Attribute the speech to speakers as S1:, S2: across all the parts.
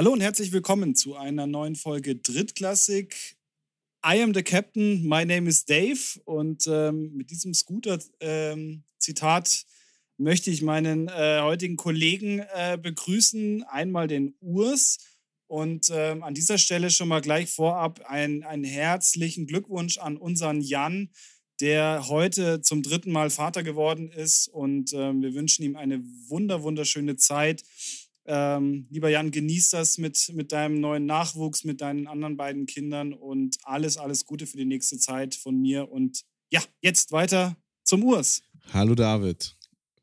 S1: Hallo und herzlich willkommen zu einer neuen Folge Drittklassik. I am the Captain, my name is Dave. Und ähm, mit diesem Scooter-Zitat ähm, möchte ich meinen äh, heutigen Kollegen äh, begrüßen. Einmal den Urs. Und ähm, an dieser Stelle schon mal gleich vorab einen, einen herzlichen Glückwunsch an unseren Jan, der heute zum dritten Mal Vater geworden ist. Und ähm, wir wünschen ihm eine wunder, wunderschöne Zeit. Ähm, lieber Jan, genieß das mit, mit deinem neuen Nachwuchs, mit deinen anderen beiden Kindern und alles, alles Gute für die nächste Zeit von mir. Und ja, jetzt weiter zum Urs.
S2: Hallo David.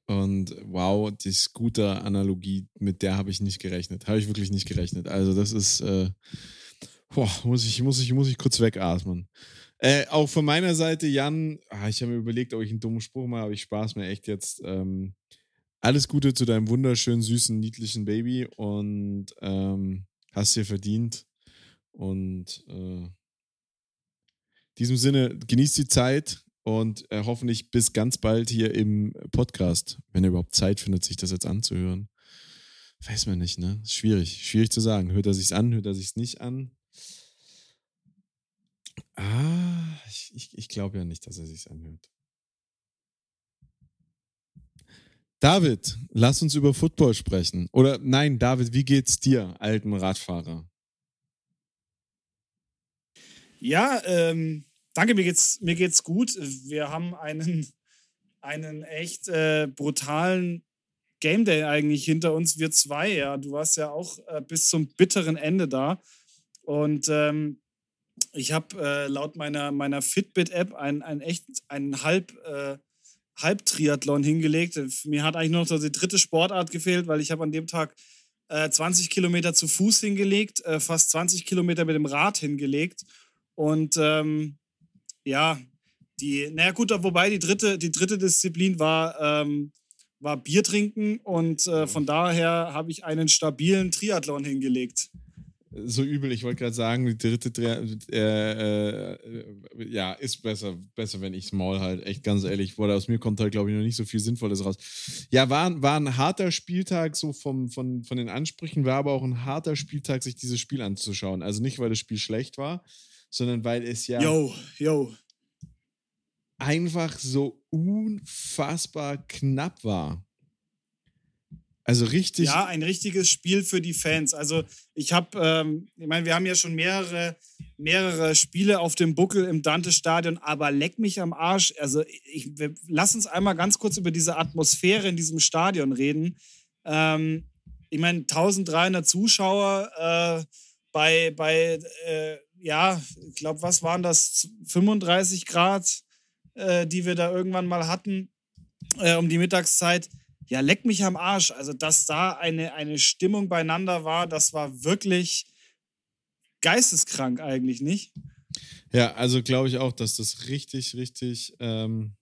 S2: Und wow, die Scooter-Analogie, mit der habe ich nicht gerechnet. Habe ich wirklich nicht gerechnet. Also, das ist, äh, boah, muss ich, muss ich, muss ich kurz wegatmen. Äh, auch von meiner Seite, Jan, ah, ich habe mir überlegt, ob ich einen dummen Spruch mache, aber ich spaß mir echt jetzt. Ähm, alles Gute zu deinem wunderschönen, süßen, niedlichen Baby und ähm, hast dir verdient. Und äh, in diesem Sinne, genießt die Zeit und äh, hoffentlich bis ganz bald hier im Podcast, wenn er überhaupt Zeit findet, sich das jetzt anzuhören. Weiß man nicht, ne? Schwierig, schwierig zu sagen. Hört er sich's an, hört er sich's nicht an? Ah, ich, ich, ich glaube ja nicht, dass er sich's anhört. David, lass uns über Football sprechen. Oder nein, David, wie geht's dir, alten Radfahrer?
S1: Ja, ähm, danke, mir geht's, mir geht's gut. Wir haben einen, einen echt äh, brutalen Game Day eigentlich hinter uns, wir zwei. Ja, du warst ja auch äh, bis zum bitteren Ende da. Und ähm, ich habe äh, laut meiner, meiner Fitbit-App ein, ein echt einen halb äh, Halbtriathlon hingelegt. Mir hat eigentlich nur noch die dritte Sportart gefehlt, weil ich habe an dem Tag äh, 20 Kilometer zu Fuß hingelegt, äh, fast 20 Kilometer mit dem Rad hingelegt. Und ähm, ja, die, naja gut, wobei die dritte, die dritte Disziplin war, ähm, war Bier trinken und äh, von daher habe ich einen stabilen Triathlon hingelegt
S2: so übel. Ich wollte gerade sagen, die dritte, äh, äh, ja, ist besser, besser, wenn ich Maul halt. Echt ganz ehrlich, weil aus mir kommt halt, glaube ich, noch nicht so viel Sinnvolles raus. Ja, war, war ein harter Spieltag, so vom, von, von den Ansprüchen, war aber auch ein harter Spieltag, sich dieses Spiel anzuschauen. Also nicht, weil das Spiel schlecht war, sondern weil es ja.
S1: Yo, yo.
S2: Einfach so unfassbar knapp war. Also richtig.
S1: Ja, ein richtiges Spiel für die Fans. Also ich habe, ähm, ich meine, wir haben ja schon mehrere, mehrere Spiele auf dem Buckel im Dante-Stadion, aber leck mich am Arsch. Also ich, lass uns einmal ganz kurz über diese Atmosphäre in diesem Stadion reden. Ähm, ich meine, 1300 Zuschauer äh, bei, bei äh, ja, ich glaube, was waren das? 35 Grad, äh, die wir da irgendwann mal hatten äh, um die Mittagszeit ja, leck mich am Arsch. Also, dass da eine, eine Stimmung beieinander war, das war wirklich geisteskrank eigentlich, nicht?
S2: Ja, also glaube ich auch, dass das richtig, richtig, ähm,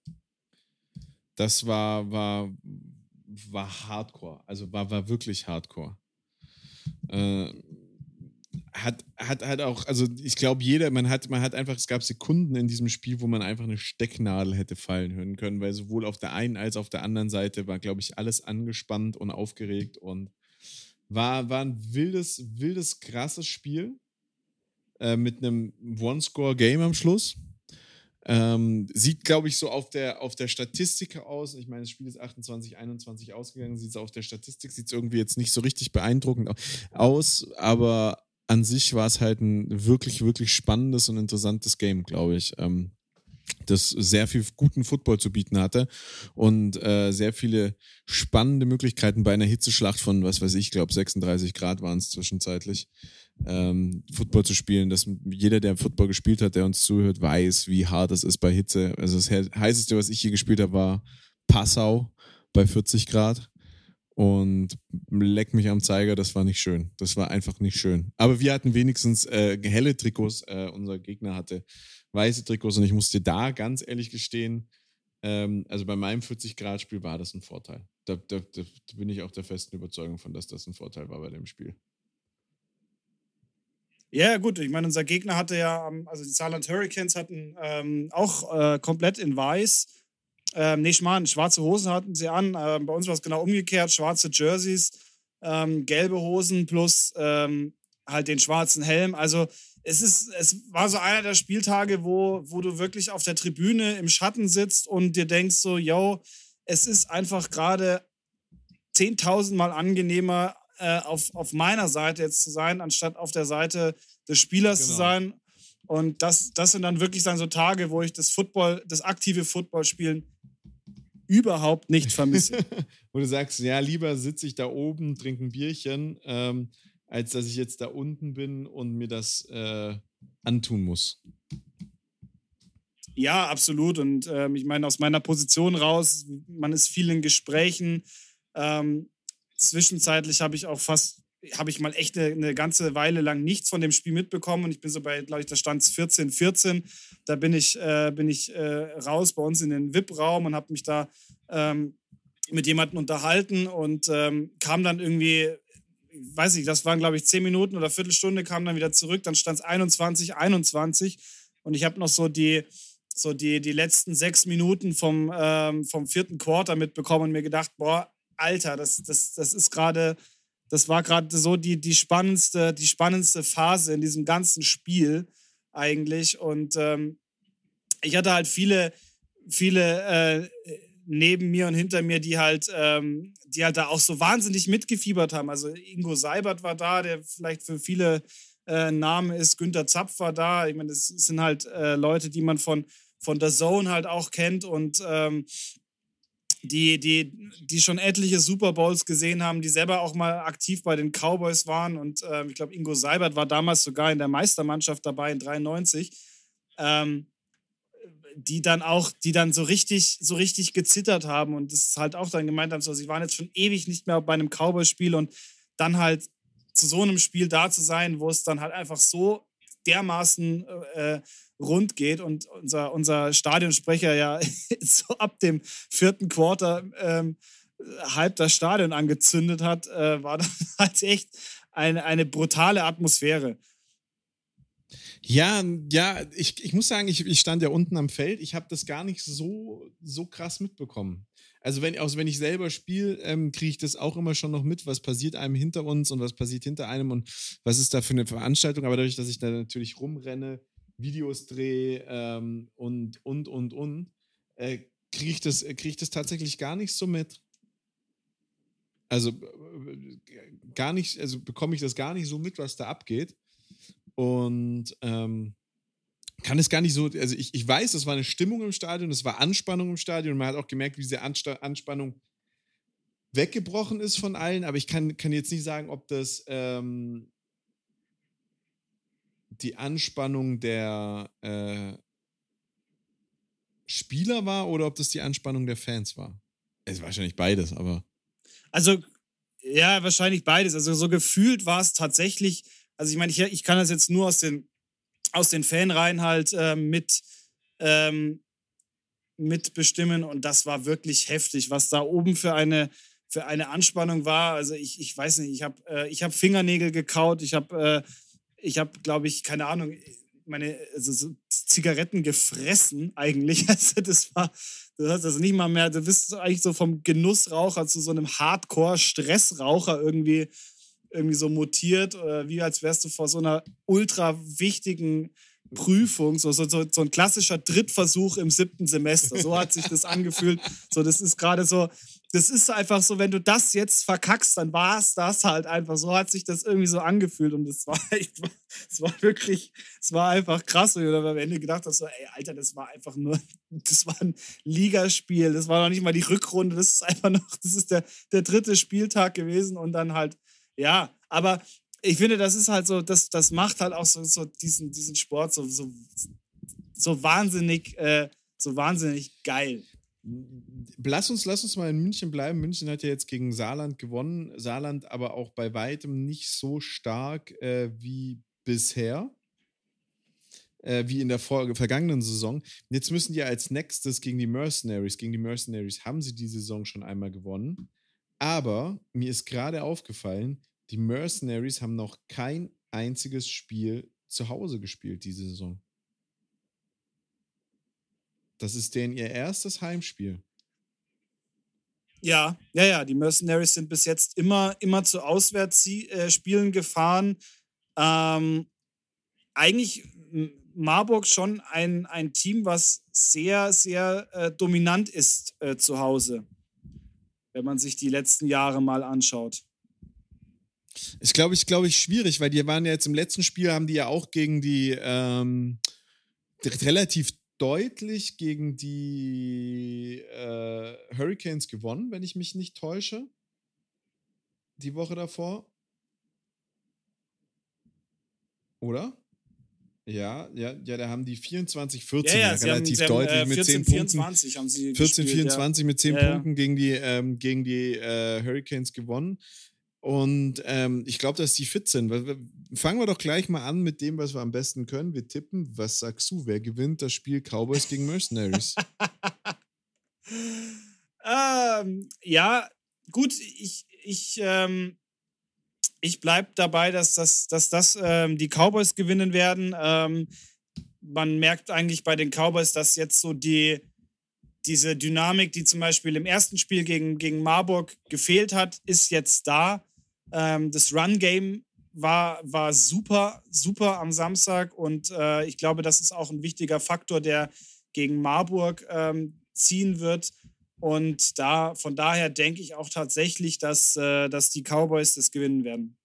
S2: das war, war, war Hardcore. Also war, war wirklich Hardcore. Äh, hat, hat halt auch, also ich glaube, jeder, man hat, man hat einfach, es gab Sekunden in diesem Spiel, wo man einfach eine Stecknadel hätte fallen hören können, weil sowohl auf der einen als auf der anderen Seite war, glaube ich, alles angespannt und aufgeregt und war, war ein wildes, wildes, krasses Spiel äh, mit einem One-Score-Game am Schluss. Ähm, sieht, glaube ich, so auf der, auf der Statistik aus. Ich meine, das Spiel ist 28, 21 ausgegangen. Sieht es auf der Statistik, sieht es irgendwie jetzt nicht so richtig beeindruckend aus. Aber an sich war es halt ein wirklich, wirklich spannendes und interessantes Game, glaube ich. Ähm, das sehr viel guten Football zu bieten hatte und äh, sehr viele spannende Möglichkeiten bei einer Hitzeschlacht von, was weiß ich, glaube 36 Grad waren es zwischenzeitlich, ähm, Football zu spielen. Dass jeder, der Football gespielt hat, der uns zuhört, weiß, wie hart es ist bei Hitze. Also das heißeste, was ich hier gespielt habe, war Passau bei 40 Grad und leck mich am Zeiger, das war nicht schön. Das war einfach nicht schön. Aber wir hatten wenigstens äh, helle Trikots. Äh, unser Gegner hatte weiße Trikots und ich musste da ganz ehrlich gestehen, ähm, also bei meinem 40-Grad-Spiel war das ein Vorteil. Da, da, da, bin ich auch der festen Überzeugung von, dass das ein Vorteil war bei dem Spiel.
S1: Ja, gut, ich meine, unser Gegner hatte ja, also die Saarland Hurricanes hatten ähm, auch äh, komplett in weiß ähm, nee, Schmarrn, schwarze Hosen hatten sie an. Ähm, bei uns war es genau umgekehrt, schwarze Jerseys. ähm, gelbe Hosen plus ähm, halt den schwarzen Helm. Also es ist, es war so einer der Spieltage, wo, wo du wirklich auf der Tribüne im Schatten sitzt und dir denkst so, yo, es ist einfach gerade 10.000 Mal angenehmer, äh, auf, auf meiner Seite jetzt zu sein, anstatt auf der Seite des Spielers genau. zu sein. Und das, das sind dann wirklich dann so Tage, wo ich das Football, das aktive Footballspielen überhaupt nicht vermisse.
S2: wo du sagst, ja, lieber sitze ich da oben, trinke ein Bierchen, ähm, als dass ich jetzt da unten bin und mir das äh, antun muss.
S1: Ja, absolut. Und ähm, ich meine, aus meiner Position raus, man ist viel in Gesprächen. Ähm, zwischenzeitlich habe ich auch fast, habe ich mal echt eine, eine, ganze Weile lang nichts von dem Spiel mitbekommen. Und ich bin so bei, glaube ich, da stand es 14, 14. Da bin ich, äh, bin ich äh, raus bei uns in den VIP-Raum und habe mich da ähm, mit jemandem unterhalten und ähm, kam dann irgendwie weiß ich, das waren, glaube ich, zehn Minuten oder Viertelstunde, kam dann wieder zurück, dann stand es 21, 21 und ich habe noch so die, so die, die letzten sechs Minuten vom, ähm, vom vierten Quarter mitbekommen und mir gedacht, boah, Alter, das, das, das ist gerade, das war gerade so die, die, spannendste, die spannendste Phase in diesem ganzen Spiel eigentlich. Und ähm, ich hatte halt viele, viele äh, neben mir und hinter mir, die halt, ähm, die halt da auch so wahnsinnig mitgefiebert haben. Also Ingo Seibert war da, der vielleicht für viele äh, Name ist, Günter Zapf war da. Ich meine, das sind halt äh, Leute, die man von von der Zone halt auch kennt und ähm, die, die, die schon etliche Super Bowls gesehen haben, die selber auch mal aktiv bei den Cowboys waren. Und ähm, ich glaube, Ingo Seibert war damals sogar in der Meistermannschaft dabei in 93. Ähm, die dann auch, die dann so richtig, so richtig gezittert haben und das halt auch dann gemeint haben, so, sie waren jetzt schon ewig nicht mehr bei einem Cowboy-Spiel und dann halt zu so einem Spiel da zu sein, wo es dann halt einfach so dermaßen äh, rund geht und unser, unser Stadionsprecher ja so ab dem vierten Quarter ähm, halb das Stadion angezündet hat, äh, war das halt echt eine, eine brutale Atmosphäre.
S2: Ja, ja, ich, ich muss sagen, ich, ich stand ja unten am Feld. Ich habe das gar nicht so, so krass mitbekommen. Also wenn, auch wenn ich selber spiele, ähm, kriege ich das auch immer schon noch mit, was passiert einem hinter uns und was passiert hinter einem und was ist da für eine Veranstaltung. Aber dadurch, dass ich da natürlich rumrenne, Videos drehe ähm, und, und, und, und, äh, kriege ich, das, krieg ich das tatsächlich gar nicht so mit. Also äh, gar nicht, also bekomme ich das gar nicht so mit, was da abgeht. Und ähm, kann es gar nicht so, also ich, ich weiß, es war eine Stimmung im Stadion, es war Anspannung im Stadion und man hat auch gemerkt, wie diese Ansta Anspannung weggebrochen ist von allen, aber ich kann, kann jetzt nicht sagen, ob das ähm, die Anspannung der äh, Spieler war oder ob das die Anspannung der Fans war. Es ist wahrscheinlich beides, aber.
S1: Also, ja, wahrscheinlich beides. Also, so gefühlt war es tatsächlich. Also, ich meine, ich, ich kann das jetzt nur aus den, aus den Fanreihen halt äh, mit, ähm, mitbestimmen und das war wirklich heftig, was da oben für eine, für eine Anspannung war. Also, ich, ich weiß nicht, ich habe äh, hab Fingernägel gekaut, ich habe. Äh, ich habe, glaube ich, keine Ahnung, meine also so Zigaretten gefressen eigentlich. Also das war, du hast also nicht mal mehr, du bist eigentlich so vom Genussraucher zu so einem Hardcore-Stressraucher irgendwie, irgendwie so mutiert, wie als wärst du vor so einer ultra wichtigen Prüfung, so, so, so ein klassischer Drittversuch im siebten Semester. So hat sich das angefühlt. So, das ist gerade so, das ist einfach so, wenn du das jetzt verkackst, dann war es das halt einfach. So hat sich das irgendwie so angefühlt und es war echt, es war wirklich, es war einfach krass. Und ich habe am Ende gedacht, dass so, ey, Alter, das war einfach nur, das war ein Ligaspiel, das war noch nicht mal die Rückrunde, das ist einfach noch, das ist der, der dritte Spieltag gewesen und dann halt, ja, aber ich finde, das ist halt so, das, das macht halt auch so, so diesen, diesen Sport so, so, so wahnsinnig, äh, so wahnsinnig geil.
S2: Lass uns, lass uns mal in München bleiben. München hat ja jetzt gegen Saarland gewonnen. Saarland aber auch bei weitem nicht so stark äh, wie bisher, äh, wie in der vor vergangenen Saison. Jetzt müssen die als nächstes gegen die Mercenaries. Gegen die Mercenaries haben sie die Saison schon einmal gewonnen. Aber mir ist gerade aufgefallen, die Mercenaries haben noch kein einziges Spiel zu Hause gespielt diese Saison. Das ist denen ihr erstes Heimspiel.
S1: Ja, ja, ja. Die Mercenaries sind bis jetzt immer, immer zu Auswärtsspielen gefahren. Ähm, eigentlich Marburg schon ein, ein Team, was sehr, sehr äh, dominant ist äh, zu Hause, wenn man sich die letzten Jahre mal anschaut.
S2: Ist, glaube ich, glaube ich, schwierig, weil die waren ja jetzt im letzten Spiel, haben die ja auch gegen die ähm, relativ deutlich gegen die äh, Hurricanes gewonnen, wenn ich mich nicht täusche. Die Woche davor. Oder? Ja, ja, ja, da haben die 24, 14 ja, ja, relativ haben, deutlich haben, äh, 14, mit 10 24 Punkten. Haben sie 14, gespielt, 24 ja. mit 10 Punkten gegen die, ähm, gegen die äh, Hurricanes gewonnen. Und ähm, ich glaube, dass die fit sind. Fangen wir doch gleich mal an mit dem, was wir am besten können. Wir tippen. Was sagst du? Wer gewinnt das Spiel Cowboys gegen Mercenaries?
S1: ähm, ja, gut, ich, ich, ähm, ich bleibe dabei, dass das, dass das ähm, die Cowboys gewinnen werden. Ähm, man merkt eigentlich bei den Cowboys, dass jetzt so die, diese Dynamik, die zum Beispiel im ersten Spiel gegen, gegen Marburg gefehlt hat, ist jetzt da. Ähm, das Run-Game war, war super, super am Samstag und äh, ich glaube, das ist auch ein wichtiger Faktor, der gegen Marburg ähm, ziehen wird. Und da, von daher denke ich auch tatsächlich, dass, äh, dass die Cowboys das gewinnen werden.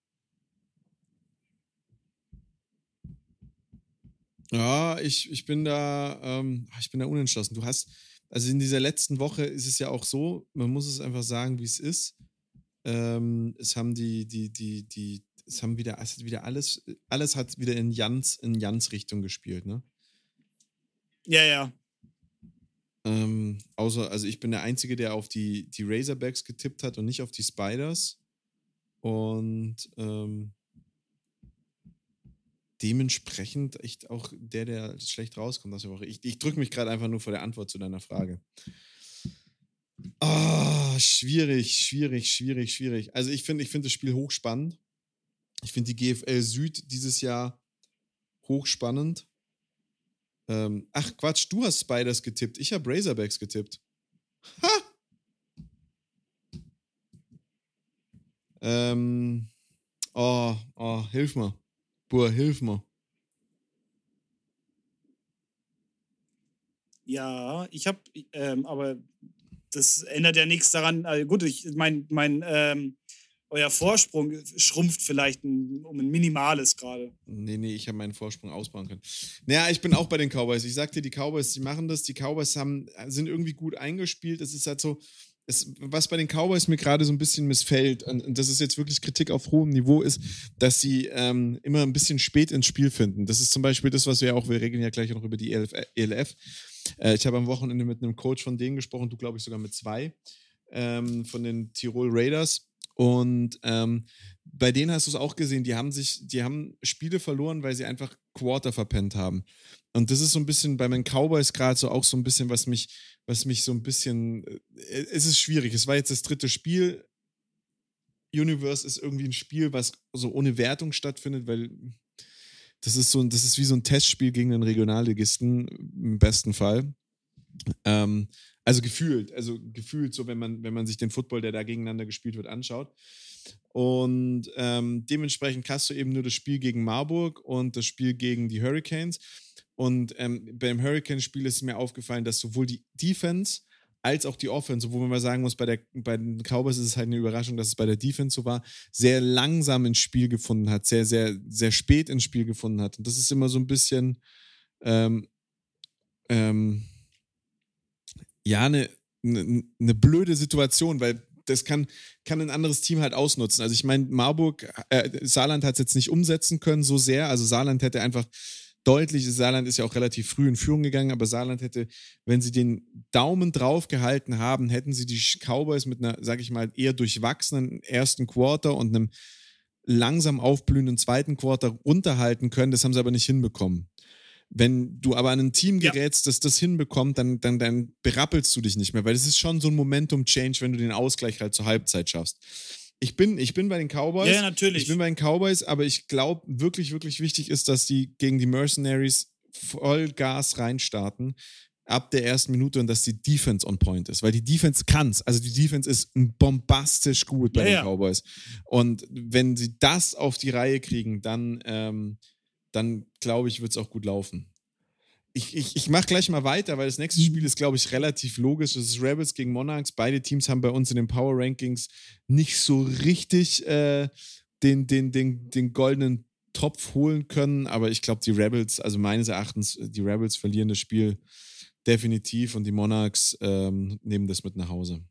S2: Ja, ich, ich bin da, ähm, ich bin da unentschlossen. Du hast, also in dieser letzten Woche ist es ja auch so, man muss es einfach sagen, wie es ist. Ähm, es haben die, die, die, die, es haben wieder, es hat wieder alles, alles hat wieder in Jans, in Jans Richtung gespielt, ne?
S1: Ja, ja.
S2: Ähm, außer, also ich bin der Einzige, der auf die, die Razorbacks getippt hat und nicht auf die Spiders. Und ähm, dementsprechend echt auch der, der schlecht rauskommt aus der Woche. Ich, ich drücke mich gerade einfach nur vor der Antwort zu deiner Frage. Schwierig, schwierig, schwierig, schwierig. Also ich finde ich find das Spiel hochspannend. Ich finde die GFL Süd dieses Jahr hochspannend. Ähm, ach Quatsch, du hast Spiders getippt. Ich habe Razorbacks getippt. Ha! Ähm, oh, oh, hilf mir. Boah, hilf mir.
S1: Ja, ich habe, ähm, aber das ändert ja nichts daran. Also gut, ich mein, mein ähm, euer Vorsprung schrumpft vielleicht ein, um ein minimales gerade.
S2: Nee, nee, ich habe meinen Vorsprung ausbauen können. Naja, ich bin auch bei den Cowboys. Ich sagte, die Cowboys, die machen das. Die Cowboys haben, sind irgendwie gut eingespielt. Es ist halt so, es, was bei den Cowboys mir gerade so ein bisschen missfällt, und, das ist jetzt wirklich Kritik auf hohem Niveau, ist, dass sie ähm, immer ein bisschen spät ins Spiel finden. Das ist zum Beispiel das, was wir auch, wir regeln ja gleich noch über die ELF. ELF. Äh, ich habe am Wochenende mit einem Coach von denen gesprochen, du glaube ich sogar mit zwei, ähm, von den Tirol Raiders. Und ähm, bei denen hast du es auch gesehen, die haben sich, die haben Spiele verloren, weil sie einfach Quarter verpennt haben. Und das ist so ein bisschen bei meinen Cowboys gerade so auch so ein bisschen, was mich, was mich so ein bisschen, äh, es ist schwierig. Es war jetzt das dritte Spiel. Universe ist irgendwie ein Spiel, was so ohne Wertung stattfindet, weil das ist so, das ist wie so ein Testspiel gegen einen Regionalligisten im besten Fall. Ähm, also gefühlt, also gefühlt so, wenn man, wenn man sich den Football, der da gegeneinander gespielt wird, anschaut. Und ähm, dementsprechend hast du eben nur das Spiel gegen Marburg und das Spiel gegen die Hurricanes. Und ähm, beim Hurricane-Spiel ist mir aufgefallen, dass sowohl die Defense als auch die Offense, obwohl man mal sagen muss, bei, der, bei den Cowboys ist es halt eine Überraschung, dass es bei der Defense so war, sehr langsam ins Spiel gefunden hat, sehr, sehr, sehr spät ins Spiel gefunden hat. Und das ist immer so ein bisschen, ähm, ähm, ja, eine, eine, eine blöde Situation, weil das kann, kann ein anderes Team halt ausnutzen. Also ich meine, Marburg, äh, Saarland hat es jetzt nicht umsetzen können so sehr. Also Saarland hätte einfach deutlich, Saarland ist ja auch relativ früh in Führung gegangen, aber Saarland hätte, wenn sie den Daumen drauf gehalten haben, hätten sie die Cowboys mit einer, sag ich mal, eher durchwachsenen ersten Quarter und einem langsam aufblühenden zweiten Quarter unterhalten können. Das haben sie aber nicht hinbekommen. Wenn du aber an ein Team gerätst, ja. das das hinbekommt, dann, dann, dann berappelst du dich nicht mehr, weil es ist schon so ein Momentum-Change, wenn du den Ausgleich halt zur Halbzeit schaffst. Ich bin, ich bin bei den Cowboys.
S1: Ja, natürlich.
S2: Ich bin bei den Cowboys, aber ich glaube, wirklich, wirklich wichtig ist, dass die gegen die Mercenaries voll Gas reinstarten. ab der ersten Minute und dass die Defense on point ist, weil die Defense kann's. Also die Defense ist bombastisch gut bei
S1: Ja,
S2: den. Cowboys. Und wenn sie das auf die Reihe kriegen, dann, ähm, dann glaube ich, wird es auch gut laufen. Ich, ich, ich mache gleich mal weiter, weil das nächste Spiel ist, glaube ich, relativ logisch. Das ist Rebels gegen Monarchs. Beide Teams haben bei uns in den Power Rankings nicht so richtig äh, den, den, den, den goldenen Topf holen können. Aber ich glaube, die Rebels, also meines Erachtens, die Rebels verlieren das Spiel definitiv und die Monarchs ähm, nehmen das mit nach Hause.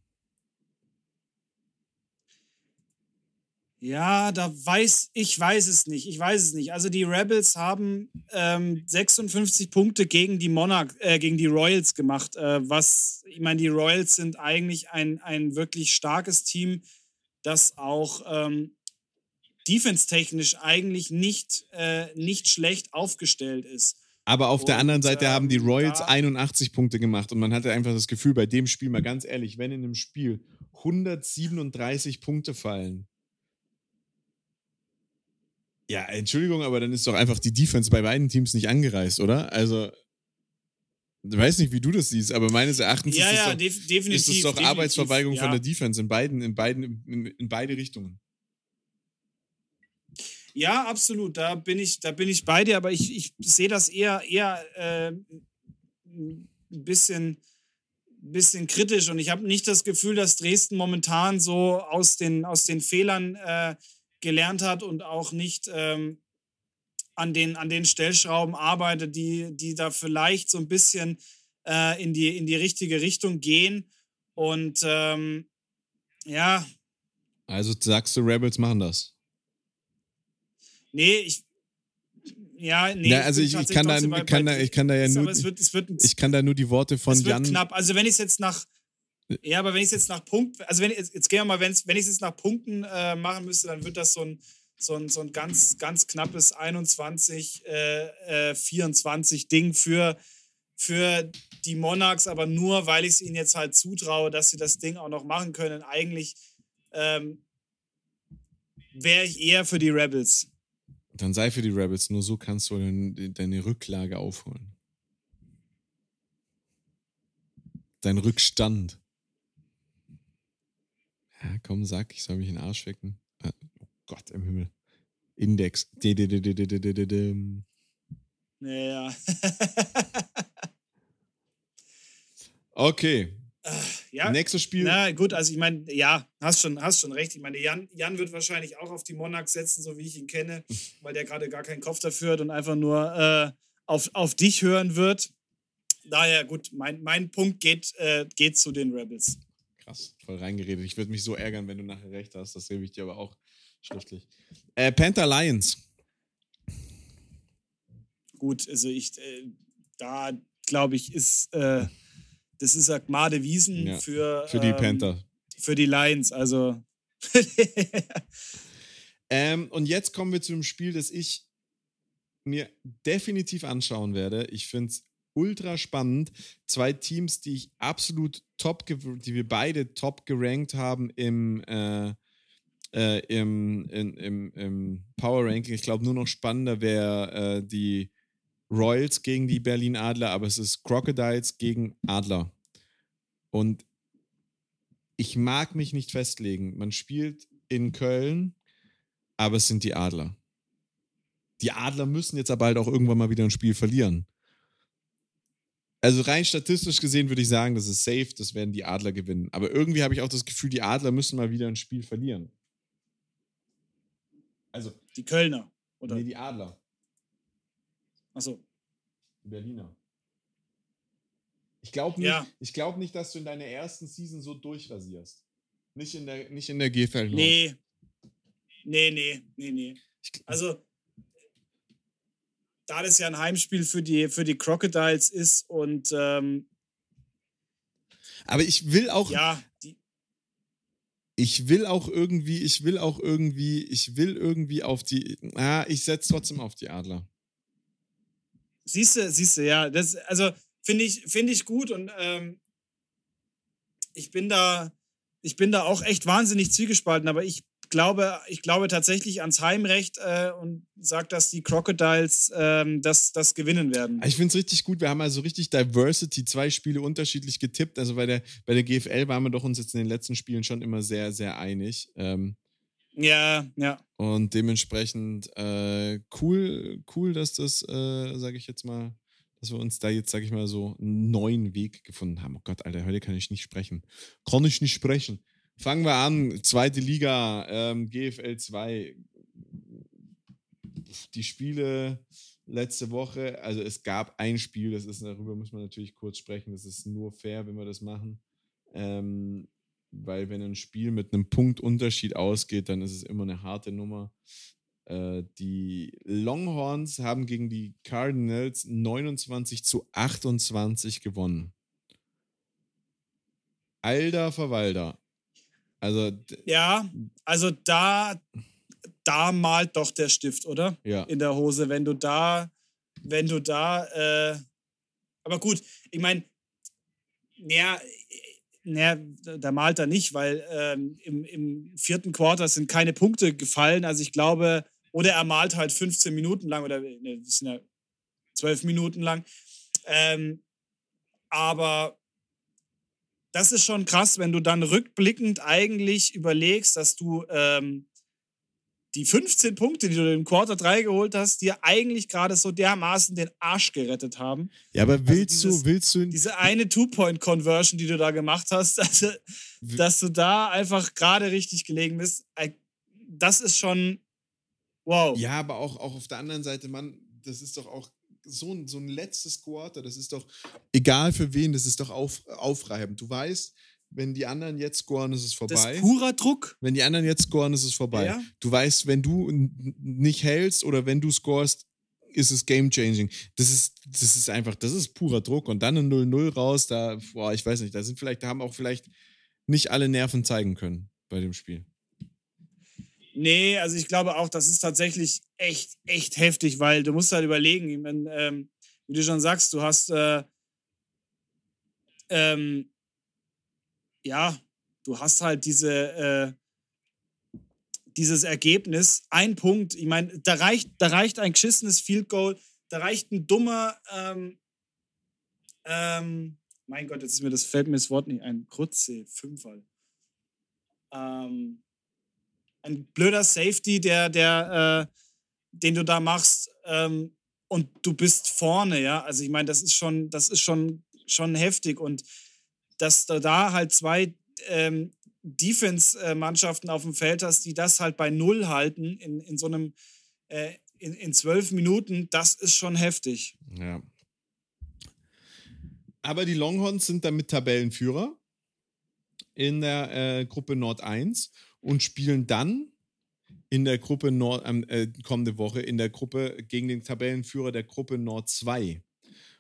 S1: Ja, da weiß ich weiß es nicht. Ich weiß es nicht. Also die Rebels haben ähm, 56 Punkte gegen die Monarch, äh, gegen die Royals gemacht. Äh, was, ich meine, die Royals sind eigentlich ein, ein wirklich starkes Team, das auch ähm, defense-technisch eigentlich nicht, äh, nicht schlecht aufgestellt ist.
S2: Aber auf der
S1: Und,
S2: anderen Seite haben die Royals
S1: da-
S2: 81 Punkte gemacht und man hatte einfach das Gefühl, bei dem Spiel, mal ganz ehrlich, wenn in einem Spiel 137 Punkte fallen. Ja, Entschuldigung, aber dann ist doch einfach die Defense bei beiden Teams nicht angereist, oder? Also, ich weiß nicht, wie du das siehst, aber meines Erachtens
S1: Ja,
S2: ist,
S1: ja,
S2: es
S1: def
S2: doch,
S1: definitiv.
S2: ist es doch Arbeitsverweigerung
S1: ja.
S2: von der Defense in beiden, in beiden, in, in beide Richtungen.
S1: Ja, absolut. Da bin ich, da bin ich bei dir, aber ich, ich sehe das eher, eher äh, ein bisschen, bisschen kritisch und ich habe nicht das Gefühl, dass Dresden momentan so aus den, aus den Fehlern äh, gelernt hat und auch nicht ähm, an, den, an den Stellschrauben arbeitet, die, die da vielleicht so ein bisschen äh, in, die, in die richtige Richtung gehen. Und ähm, ja,
S2: Also sagst du, Rebels machen das.
S1: Nee, ich. Ja, nee.
S2: Ja, also ich- ich kann da- kann da- ich kann da ja nur-
S1: wird, wird,
S2: Ich kann da nur die Worte von
S1: es
S2: Jan.
S1: knapp. Also, wenn ich es jetzt nach. Ja, aber wenn ich es jetzt nach Punkt. Also, wenn, jetzt, gehen wir mal, wenn ich es jetzt nach Punkten äh, machen müsste, dann wird das so ein, so ein, so ein ganz, ganz knappes 21, äh, äh, 24 Ding für, für die Monarchs, aber nur, weil ich es ihnen jetzt halt zutraue, dass sie das Ding auch noch machen können. Eigentlich ähm, wäre ich eher für die Rebels.
S2: Dann sei für die Rebels, nur so kannst du dein, deine Rücklage aufholen. Dein Rückstand. Ja, komm, sag, ich soll mich in den Arsch wecken. Äh, oh Gott im Himmel. Index.
S1: Ja.
S2: okay.
S1: Ja.
S2: Nächstes Spiel.
S1: Na gut, also ich meine, ja, hast schon, hast schon recht. Ich meine, Jan, Jan wird wahrscheinlich auch auf die Monarchs setzen, so wie ich ihn kenne, weil der gerade gar keinen Kopf dafür hat und einfach nur äh, auf, auf dich hören wird. Daher, gut, mein, mein Punkt geht, äh, geht zu den Rebels.
S2: Krass, voll reingeredet. Ich würde mich so ärgern, wenn du nachher recht hast. Das gebe ich dir aber auch schriftlich. Äh, Panther Lions.
S1: Gut, also ich, äh, da glaube ich, ist, äh, das ist ja Gmade Wiesen
S2: Ja,
S1: für,
S2: Für die
S1: ähm,
S2: Panther.
S1: Für die Lions, also.
S2: Ähm, und jetzt kommen wir zu einem Spiel, das ich mir definitiv anschauen werde. Ich finde es ultra spannend. Zwei Teams, die ich absolut top, die wir beide top gerankt haben im, äh, äh, im, in, im, im Power Ranking. Ich glaube, nur noch spannender wäre äh, die Royals gegen die Berlin Adler, aber es ist Crocodiles gegen Adler. Und ich mag mich nicht festlegen. Man spielt in Köln, aber es sind die Adler. Die Adler müssen jetzt aber halt auch irgendwann mal wieder ein Spiel verlieren. Also rein statistisch gesehen würde ich sagen, das ist safe, das werden die Adler gewinnen. Aber irgendwie habe ich auch das Gefühl, die Adler müssen mal wieder ein Spiel verlieren. Also,
S1: Die Kölner, oder?
S2: nee, die Adler,
S1: Achso.
S2: die Berliner. Ich glaube nicht,
S1: Ja.
S2: ich glaub nicht, dass du in deiner ersten Season so durchrasierst. Nicht in der, nicht in der GFL.
S1: Nee. Nee, nee, nee, nee. Also, da das ja ein Heimspiel für die, für die Crocodiles ist und ähm,
S2: aber ich will auch,
S1: ja,
S2: ich will auch irgendwie, ich will auch irgendwie, ich will irgendwie auf die, ah, ich setze trotzdem auf die Adler.
S1: siehst du, siehst du, ja, das, also finde ich, finde ich gut und ähm, ich bin da, ich bin da auch echt wahnsinnig zwiegespalten, aber ich glaube, ich glaube tatsächlich ans Heimrecht äh, und sage, dass die Crocodiles ähm, das, das gewinnen werden.
S2: Ich finde es richtig gut. Wir haben also richtig Diversity, zwei Spiele unterschiedlich getippt. Also bei der, bei der GFL waren wir doch uns jetzt in den letzten Spielen schon immer sehr, sehr einig. Ähm,
S1: ja, ja.
S2: Und dementsprechend äh, cool, cool, dass das, äh, sage ich jetzt mal, dass wir uns da jetzt, sage ich mal, so einen neuen Weg gefunden haben. Oh Gott, Alter, heute kann ich nicht sprechen. Kann ich nicht sprechen. Fangen wir an. Zweite Liga, ähm, GFL 2. Die Spiele letzte Woche, also es gab ein Spiel, das ist, darüber muss man natürlich kurz sprechen. Das ist nur fair, wenn wir das machen. Ähm, weil wenn ein Spiel mit einem Punktunterschied ausgeht, dann ist es immer eine harte Nummer. Äh, die Longhorns haben gegen die Cardinals 29 zu 28 gewonnen. Alter Verwalter. Also.
S1: Ja, also da, da malt doch der Stift, oder?
S2: Ja.
S1: In der Hose, wenn du da, wenn du da, äh, aber gut, ich meine, ja, naja, da malt er nicht, weil ähm, im, im vierten Quarter sind keine Punkte gefallen. Also ich glaube, oder er malt halt 15 Minuten lang oder ne, das sind ja 12 Minuten lang. Ähm, aber das ist schon krass, wenn du dann rückblickend eigentlich überlegst, dass du ähm, die 15 Punkte, die du im Quarter 3 geholt hast, dir eigentlich gerade so dermaßen den Arsch gerettet haben.
S2: Ja, aber willst also dieses, du, willst du.
S1: Diese eine Two-Point-Conversion, die du da gemacht hast, also, dass du da einfach gerade richtig gelegen bist, das ist schon wow.
S2: Ja, aber auch, auch auf der anderen Seite, Mann, das ist doch auch so ein, so ein letztes Quarter, das ist doch, egal für wen, das ist doch auf, aufreibend. Du weißt, wenn die anderen jetzt scoren, ist es vorbei. Das
S1: ist purer Druck.
S2: Wenn die anderen jetzt scoren, ist es vorbei. Ja. Du weißt, wenn du nicht hältst oder wenn du scorest, ist es game changing. Das ist, das ist einfach, das ist purer Druck. Und dann ein 0-0 raus, da, boah, ich weiß nicht, da sind vielleicht, da haben auch vielleicht nicht alle Nerven zeigen können bei dem Spiel.
S1: Nee, also ich glaube auch, das ist tatsächlich echt, echt heftig, weil du musst halt überlegen, mein, ähm, wie du schon sagst, du hast äh, ähm, ja, du hast halt diese, äh, dieses Ergebnis, ein Punkt, ich meine, da reicht, da reicht ein geschissenes Field Goal, da reicht ein dummer, ähm, ähm, mein Gott, jetzt ist mir das, fällt mir das Wort nicht ein, Krutze, Fünfer. Ähm, ein blöder Safety, der, der, äh, den du da machst, ähm, und du bist vorne, ja. Also ich meine, das ist schon, das ist schon, schon heftig. Und dass du da halt zwei ähm, Defense-Mannschaften auf dem Feld hast, die das halt bei Null halten in, in so einem, äh, in, in zwölf Minuten, das ist schon heftig.
S2: Ja. Aber die Longhorns sind damit Tabellenführer in der äh, Gruppe Nord 1 und spielen dann in der Gruppe Nord, äh, kommende Woche in der Gruppe gegen den Tabellenführer der Gruppe Nord 2.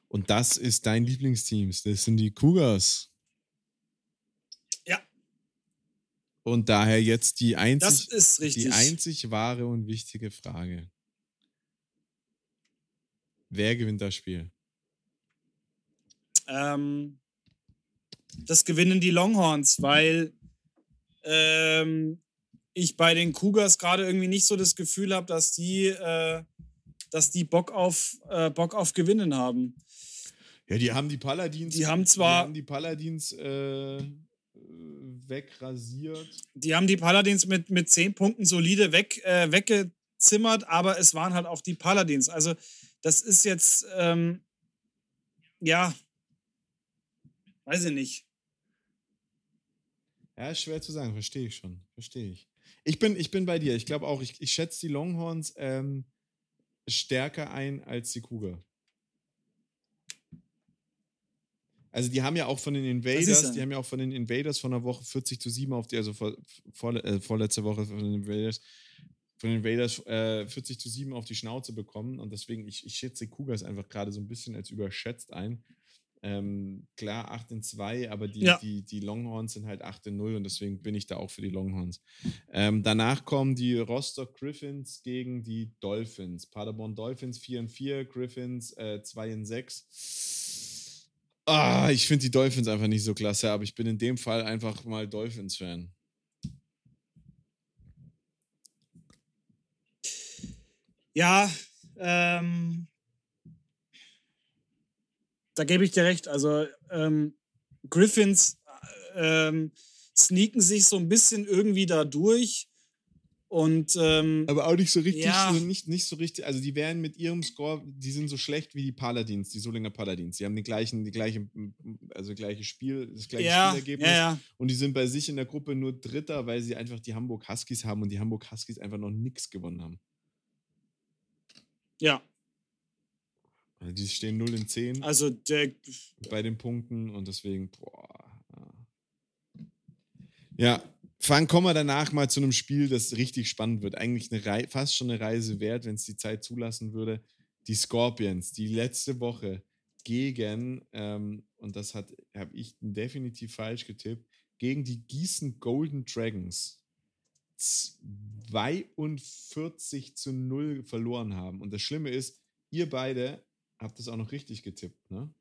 S2: Und das ist dein Lieblingsteam. Das sind die Cougars. Und daher jetzt die einzig, die einzig wahre und wichtige Frage. Wer gewinnt das Spiel?
S1: Ähm, das gewinnen die Longhorns, weil ähm, ich bei den Cougars gerade irgendwie nicht so das Gefühl habe, dass die, äh, dass die Bock auf, äh, Bock auf Gewinnen haben.
S2: Ja, die haben die Paladins.
S1: Die haben zwar.
S2: Die, haben die Paladins äh, wegrasiert.
S1: Die haben die Paladins mit, mit zehn Punkten solide weg, äh, weggezimmert, aber es waren halt auch die Paladins. Also, das ist jetzt, ähm, ja, weiß ich nicht.
S2: Ja, ist schwer zu sagen, verstehe ich schon. Verstehe ich. Ich bin, ich bin bei dir. Ich glaube auch, ich, ich schätze die Longhorns ähm, stärker ein als die Cougar. Also die haben ja auch von den Invaders, die haben ja auch von den Invaders von der Woche 40 zu 7 auf die, also vor, vor, äh, vorletzte Woche von den Invaders, von den Invaders äh, 40 zu 7 auf die Schnauze bekommen. Und deswegen, ich, ich schätze Cougars einfach gerade so ein bisschen als überschätzt ein. Ähm, klar, 8 in 2, aber die, ja. die, die Longhorns sind halt 8 in 0 und deswegen bin ich da auch für die Longhorns. Ähm, danach kommen die Rostock Griffins gegen die Dolphins. Paderborn Dolphins 4 in 4, Griffins äh, 2 in 6. Ah, ich finde die Dolphins einfach nicht so klasse, aber ich bin in dem Fall einfach mal Dolphins-Fan.
S1: Ja, ähm, da gebe ich dir recht. Also ähm, Griffins ähm, sneaken sich so ein bisschen irgendwie da durch. Und, ähm,
S2: aber auch nicht so richtig,
S1: ja.
S2: nicht, nicht so richtig. Also die wären mit ihrem Score, die sind so schlecht wie die Paladins, die Solinger Paladins. Die haben den gleichen, die gleiche, also gleiche Spiel, das gleiche
S1: ja,
S2: Spielergebnis.
S1: Ja.
S2: Und die sind bei sich in der Gruppe nur Dritter, weil sie einfach die Hamburg Huskies haben und die Hamburg Huskies einfach noch nichts gewonnen haben.
S1: Ja.
S2: Die stehen 0 in 10.
S1: Also der,
S2: bei den Punkten und deswegen, boah. Ja, Fang, kommen wir danach mal zu einem Spiel, das richtig spannend wird. Eigentlich eine fast schon eine Reise wert, wenn es die Zeit zulassen würde. Die Scorpions, die letzte Woche gegen, ähm, und das habe ich definitiv falsch getippt, gegen die Gießen Golden Dragons 42 zu 0 verloren haben. Und das Schlimme ist, ihr beide habt das auch noch richtig getippt, ne?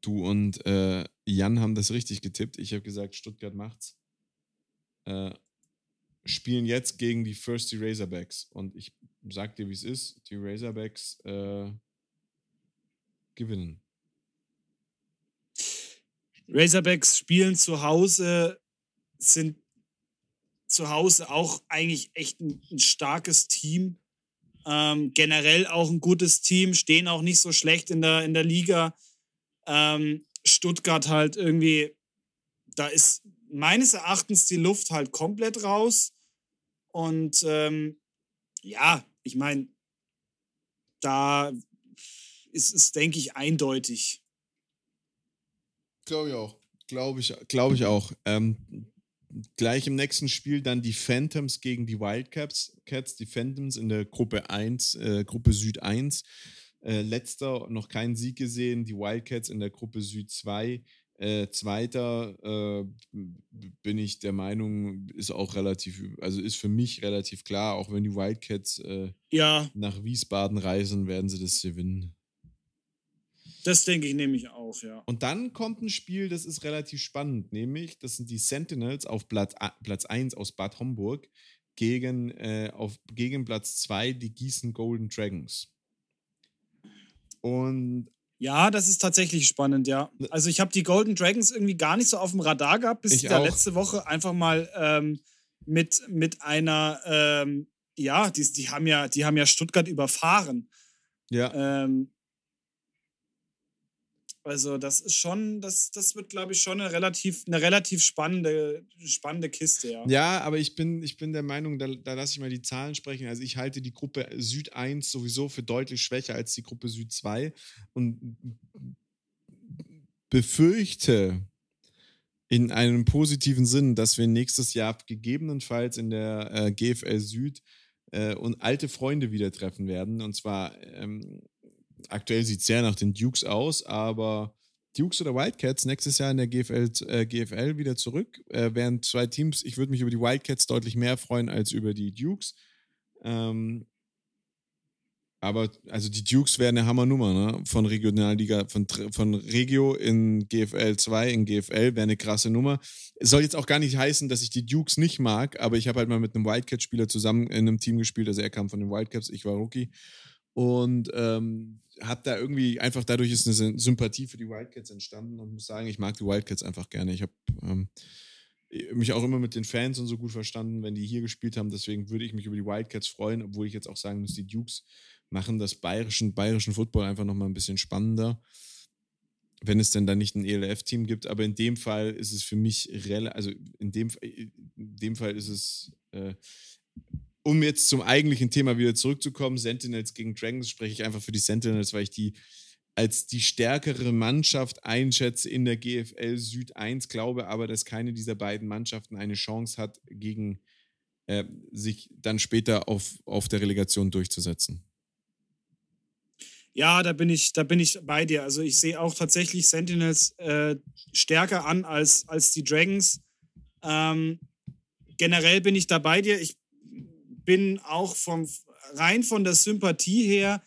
S2: Du und äh, Jan haben das richtig getippt. Ich habe gesagt, Stuttgart macht's. Äh, spielen jetzt gegen die Thirsty Razorbacks. Und ich sag dir, wie es ist. Die Razorbacks äh, gewinnen.
S1: Razorbacks spielen zu Hause, sind zu Hause auch eigentlich echt ein, ein starkes Team. Ähm, generell auch ein gutes Team, stehen auch nicht so schlecht in der, in der Liga. Ähm, Stuttgart halt irgendwie, da ist meines Erachtens die Luft halt komplett raus. Und ähm, ja, ich meine, da ist es, denke ich, eindeutig.
S2: Glaube ich auch. Glaube ich, glaube ich auch. Ähm, gleich im nächsten Spiel dann die Phantoms gegen die Wildcats. Cats, die Phantoms in der Gruppe 1, äh, Gruppe Süd 1. Äh, letzter noch keinen Sieg gesehen. Die Wildcats in der Gruppe Süd 2. Äh, zweiter äh, bin ich der Meinung, ist auch relativ, also ist für mich relativ klar, auch wenn die Wildcats äh,
S1: ja.
S2: nach Wiesbaden reisen, werden sie das gewinnen.
S1: Das denke ich nämlich auch, ja.
S2: Und dann kommt ein Spiel, das ist relativ spannend, nämlich das sind die Sentinels auf Platz, Platz 1 aus Bad Homburg gegen, äh, auf, gegen Platz 2 die Gießen Golden Dragons. Und
S1: ja, das ist tatsächlich spannend, ja. Ne also ich habe die Golden Dragons irgendwie gar nicht so auf dem Radar gehabt, bis ich da letzte Woche einfach mal ähm, mit, mit einer, ähm, ja, die, die, haben ja, die haben ja Stuttgart überfahren.
S2: Ja.
S1: Ähm, also das ist schon, das, das wird, glaube ich, schon eine relativ, eine relativ spannende, spannende Kiste, ja.
S2: Ja, aber ich bin, ich bin der Meinung, da, da lasse ich mal die Zahlen sprechen. Also ich halte die Gruppe Süd 1 sowieso für deutlich schwächer als die Gruppe Süd 2 und befürchte in einem positiven Sinn, dass wir nächstes Jahr gegebenenfalls in der äh, GFL Süd äh, und alte Freunde wieder treffen werden. Und zwar ähm, aktuell sieht es sehr nach den Dukes aus, aber Dukes oder Wildcats nächstes Jahr in der GFL, äh, GFL wieder zurück. Äh, wären zwei Teams, ich würde mich über die Wildcats deutlich mehr freuen als über die Dukes. Ähm, aber also die Dukes wären eine Hammernummer, ne? Von Regionalliga, von, von Regio in GFL 2 in GFL wäre eine krasse Nummer. Es soll jetzt auch gar nicht heißen, dass ich die Dukes nicht mag, aber ich habe halt mal mit einem Wildcat-Spieler zusammen in einem Team gespielt. Also er kam von den Wildcats, ich war Rookie. Und ähm, hat da irgendwie einfach dadurch ist eine Sympathie für die Wildcats entstanden und muss sagen, ich mag die Wildcats einfach gerne. Ich habe ähm, mich auch immer mit den Fans und so gut verstanden, wenn die hier gespielt haben. Deswegen würde ich mich über die Wildcats freuen, obwohl ich jetzt auch sagen muss, die Dukes machen das bayerischen, bayerischen Football einfach nochmal ein bisschen spannender. Wenn es denn da nicht ein ELF-Team gibt, aber in dem Fall ist es für mich, also in dem, in dem Fall ist es äh, um jetzt zum eigentlichen Thema wieder zurückzukommen, Sentinels gegen Dragons, spreche ich einfach für die Sentinels, weil ich die als die stärkere Mannschaft einschätze in der GFL Süd 1, glaube aber, dass keine dieser beiden Mannschaften eine Chance hat, gegen äh, sich dann später auf, auf der Relegation durchzusetzen.
S1: Ja, da bin ich, da bin ich bei dir. Also ich sehe auch tatsächlich Sentinels äh, stärker an als, als die Dragons. Ähm, generell bin ich da bei dir. Ich bin auch vom, rein von der Sympathie her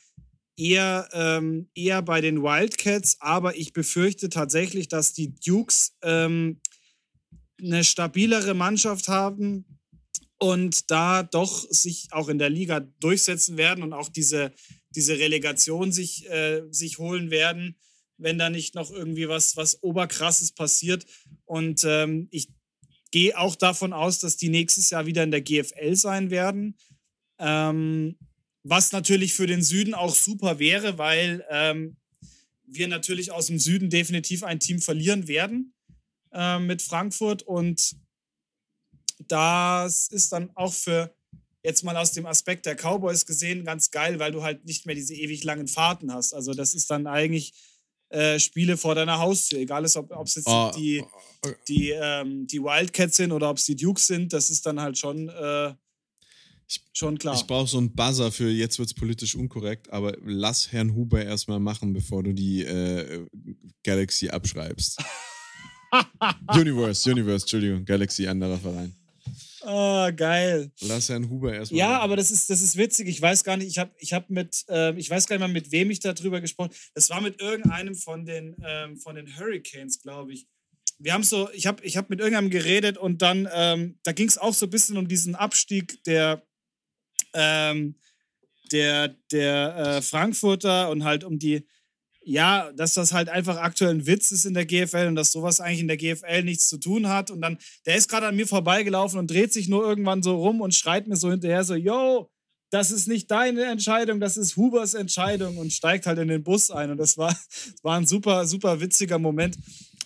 S1: eher, ähm, eher bei den Wildcats, aber ich befürchte tatsächlich, dass die Dukes ähm, eine stabilere Mannschaft haben und da doch sich auch in der Liga durchsetzen werden und auch diese, diese Relegation sich, äh, sich holen werden, wenn da nicht noch irgendwie was, was Oberkrasses passiert. Und ähm, ich gehe auch davon aus, dass die nächstes Jahr wieder in der GFL sein werden. Ähm, was natürlich für den Süden auch super wäre, weil ähm, wir natürlich aus dem Süden definitiv ein Team verlieren werden äh, mit Frankfurt. Und das ist dann auch für jetzt mal aus dem Aspekt der Cowboys gesehen ganz geil, weil du halt nicht mehr diese ewig langen Fahrten hast. Also das ist dann eigentlich äh, Spiele vor deiner Haustür, egal ist, ob es jetzt oh, die, oh, die, ähm, die Wildcats sind oder ob es die Dukes sind, das ist dann halt schon, äh,
S2: ich,
S1: schon klar.
S2: Ich brauche so einen Buzzer für, jetzt wird es politisch unkorrekt, aber lass Herrn Huber erstmal machen, bevor du die äh, Galaxy abschreibst. Universe, Universe, Entschuldigung, Galaxy, anderer Verein.
S1: Oh, geil.
S2: Lass Herrn Huber erstmal.
S1: Ja, machen. aber das ist, das ist witzig. Ich weiß gar nicht, ich habe ich hab mit, äh, ich weiß gar nicht mal, mit wem ich darüber gesprochen Das war mit irgendeinem von den, ähm, von den Hurricanes, glaube ich. Wir haben so, ich habe ich hab mit irgendeinem geredet und dann, ähm, da ging es auch so ein bisschen um diesen Abstieg der, ähm, der, der äh, Frankfurter und halt um die, ja, dass das halt einfach aktuell ein Witz ist in der GFL und dass sowas eigentlich in der GFL nichts zu tun hat. Und dann, der ist gerade an mir vorbeigelaufen und dreht sich nur irgendwann so rum und schreit mir so hinterher so, yo, das ist nicht deine Entscheidung, das ist Hubers Entscheidung und steigt halt in den Bus ein. Und das war, das war ein super, super witziger Moment.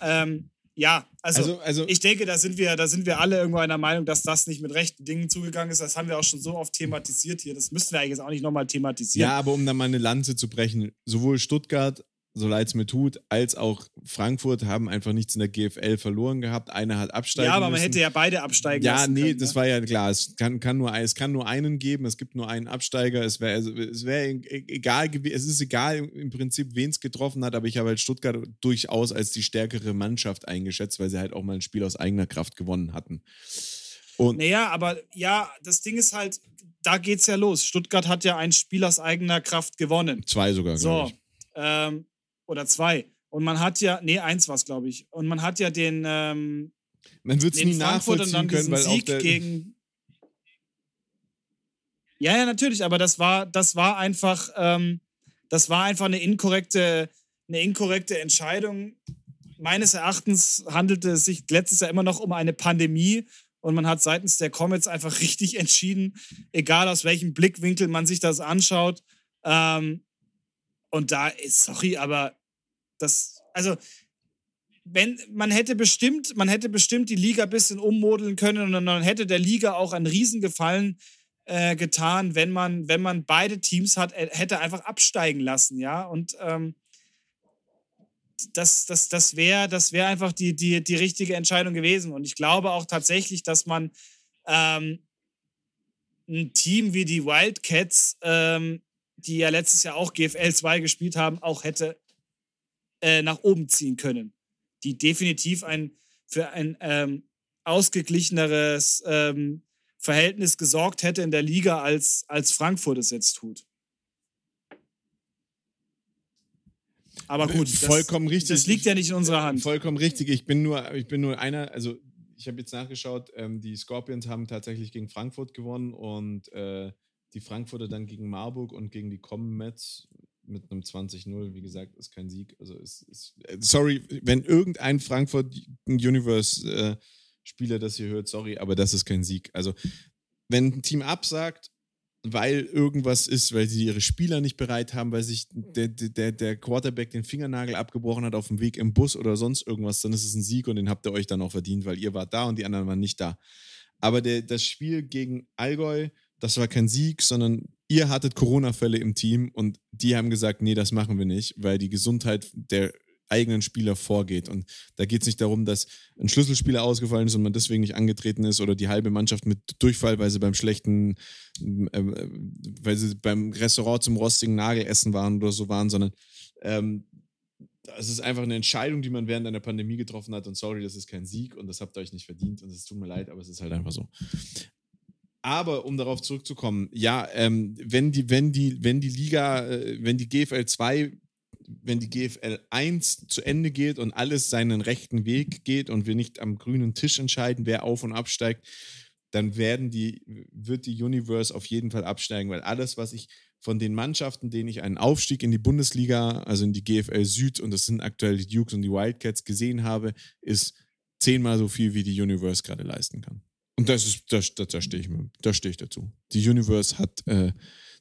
S1: Ähm, ja, also, also, also, ich denke, da sind, wir, da sind wir alle irgendwo einer Meinung, dass das nicht mit rechten Dingen zugegangen ist. Das haben wir auch schon so oft thematisiert hier. Das müssten wir eigentlich jetzt auch nicht nochmal thematisieren.
S2: Ja, aber um da mal eine Lanze zu brechen, sowohl Stuttgart so leid es mir tut, als auch Frankfurt haben einfach nichts in der GFL verloren gehabt. Einer hat absteigen
S1: Ja, aber
S2: man
S1: müssen. hätte ja beide absteigen
S2: Ja, nee, können, das ne? war ja klar. Es kann, kann, nur, es kann nur einen geben, es gibt nur einen Absteiger. Es wäre also, es wär e, egal, es ist egal im Prinzip, wen es getroffen hat, aber ich habe halt Stuttgart durchaus als die stärkere Mannschaft eingeschätzt, weil sie halt auch mal ein Spiel aus eigener Kraft gewonnen hatten.
S1: Und naja, aber ja, das Ding ist halt, da geht's ja los. Stuttgart hat ja ein Spiel aus eigener Kraft gewonnen.
S2: Zwei sogar,
S1: so. Ich. Ähm, oder zwei. Und man hat ja, nee, eins war es, glaube ich. Und man hat ja den. Ähm,
S2: man wird es nie nachvollziehen können, weil Sieg
S1: auch gegen. Ja, ja, natürlich, aber das war, das war einfach, ähm, das war einfach eine inkorrekte, eine inkorrekte Entscheidung. Meines Erachtens handelte es sich letztes Jahr immer noch um eine Pandemie und man hat seitens der Comets einfach richtig entschieden, egal aus welchem Blickwinkel man sich das anschaut. Ähm, und da ist, sorry, aber das, also, wenn, man hätte bestimmt, man hätte bestimmt die Liga ein bisschen ummodeln können und dann hätte der Liga auch einen Riesengefallen äh, getan, wenn man, wenn man beide Teams hat, äh, hätte einfach absteigen lassen, ja. Und ähm, das, das, das wäre das wär einfach die, die, die richtige Entscheidung gewesen. Und ich glaube auch tatsächlich, dass man ähm, ein Team wie die Wildcats, ähm, die ja letztes Jahr auch GFL 2 gespielt haben, auch hätte äh, nach oben ziehen können, die definitiv ein, für ein ähm, ausgeglicheneres ähm, Verhältnis gesorgt hätte in der Liga, als, als Frankfurt es jetzt tut. Aber gut, das,
S2: vollkommen richtig.
S1: Das liegt ja nicht in unserer Hand.
S2: Vollkommen richtig. Ich bin nur, ich bin nur einer, also ich habe jetzt nachgeschaut, ähm, die Scorpions haben tatsächlich gegen Frankfurt gewonnen und äh, die Frankfurter dann gegen Marburg und gegen die Comets mit einem 20-0, wie gesagt, ist kein Sieg. Also ist, ist äh, sorry, wenn irgendein Frankfurt Universe äh, Spieler das hier hört, sorry, aber das ist kein Sieg. Also wenn ein Team absagt, weil irgendwas ist, weil sie ihre Spieler nicht bereit haben, weil sich der, der, der Quarterback den Fingernagel abgebrochen hat auf dem Weg im Bus oder sonst irgendwas, dann ist es ein Sieg und den habt ihr euch dann auch verdient, weil ihr wart da und die anderen waren nicht da. Aber der, das Spiel gegen Allgäu, das war kein Sieg, sondern ihr hattet Corona-Fälle im Team und die haben gesagt, nee, das machen wir nicht, weil die Gesundheit der eigenen Spieler vorgeht. Und da geht es nicht darum, dass ein Schlüsselspieler ausgefallen ist und man deswegen nicht angetreten ist oder die halbe Mannschaft mit Durchfall, weil sie beim schlechten, äh, weil sie beim Restaurant zum rostigen Nagelessen waren oder so waren, sondern ähm, es ist einfach eine Entscheidung, die man während einer Pandemie getroffen hat. Und sorry, das ist kein Sieg und das habt ihr euch nicht verdient und es tut mir leid, aber es ist halt einfach so. Aber um darauf zurückzukommen, ja, ähm, wenn die, wenn die, wenn die Liga, äh, wenn die GFL 2, wenn die GFL 1 zu Ende geht und alles seinen rechten Weg geht und wir nicht am grünen Tisch entscheiden, wer auf und absteigt, dann werden die, wird die Universe auf jeden Fall absteigen, weil alles, was ich von den Mannschaften, denen ich einen Aufstieg in die Bundesliga, also in die GFL Süd, und das sind aktuell die Dukes und die Wildcats, gesehen habe, ist zehnmal so viel, wie die Universe gerade leisten kann. Und das ist, da, da, da stehe ich, steh ich dazu. Die Universe hat, äh,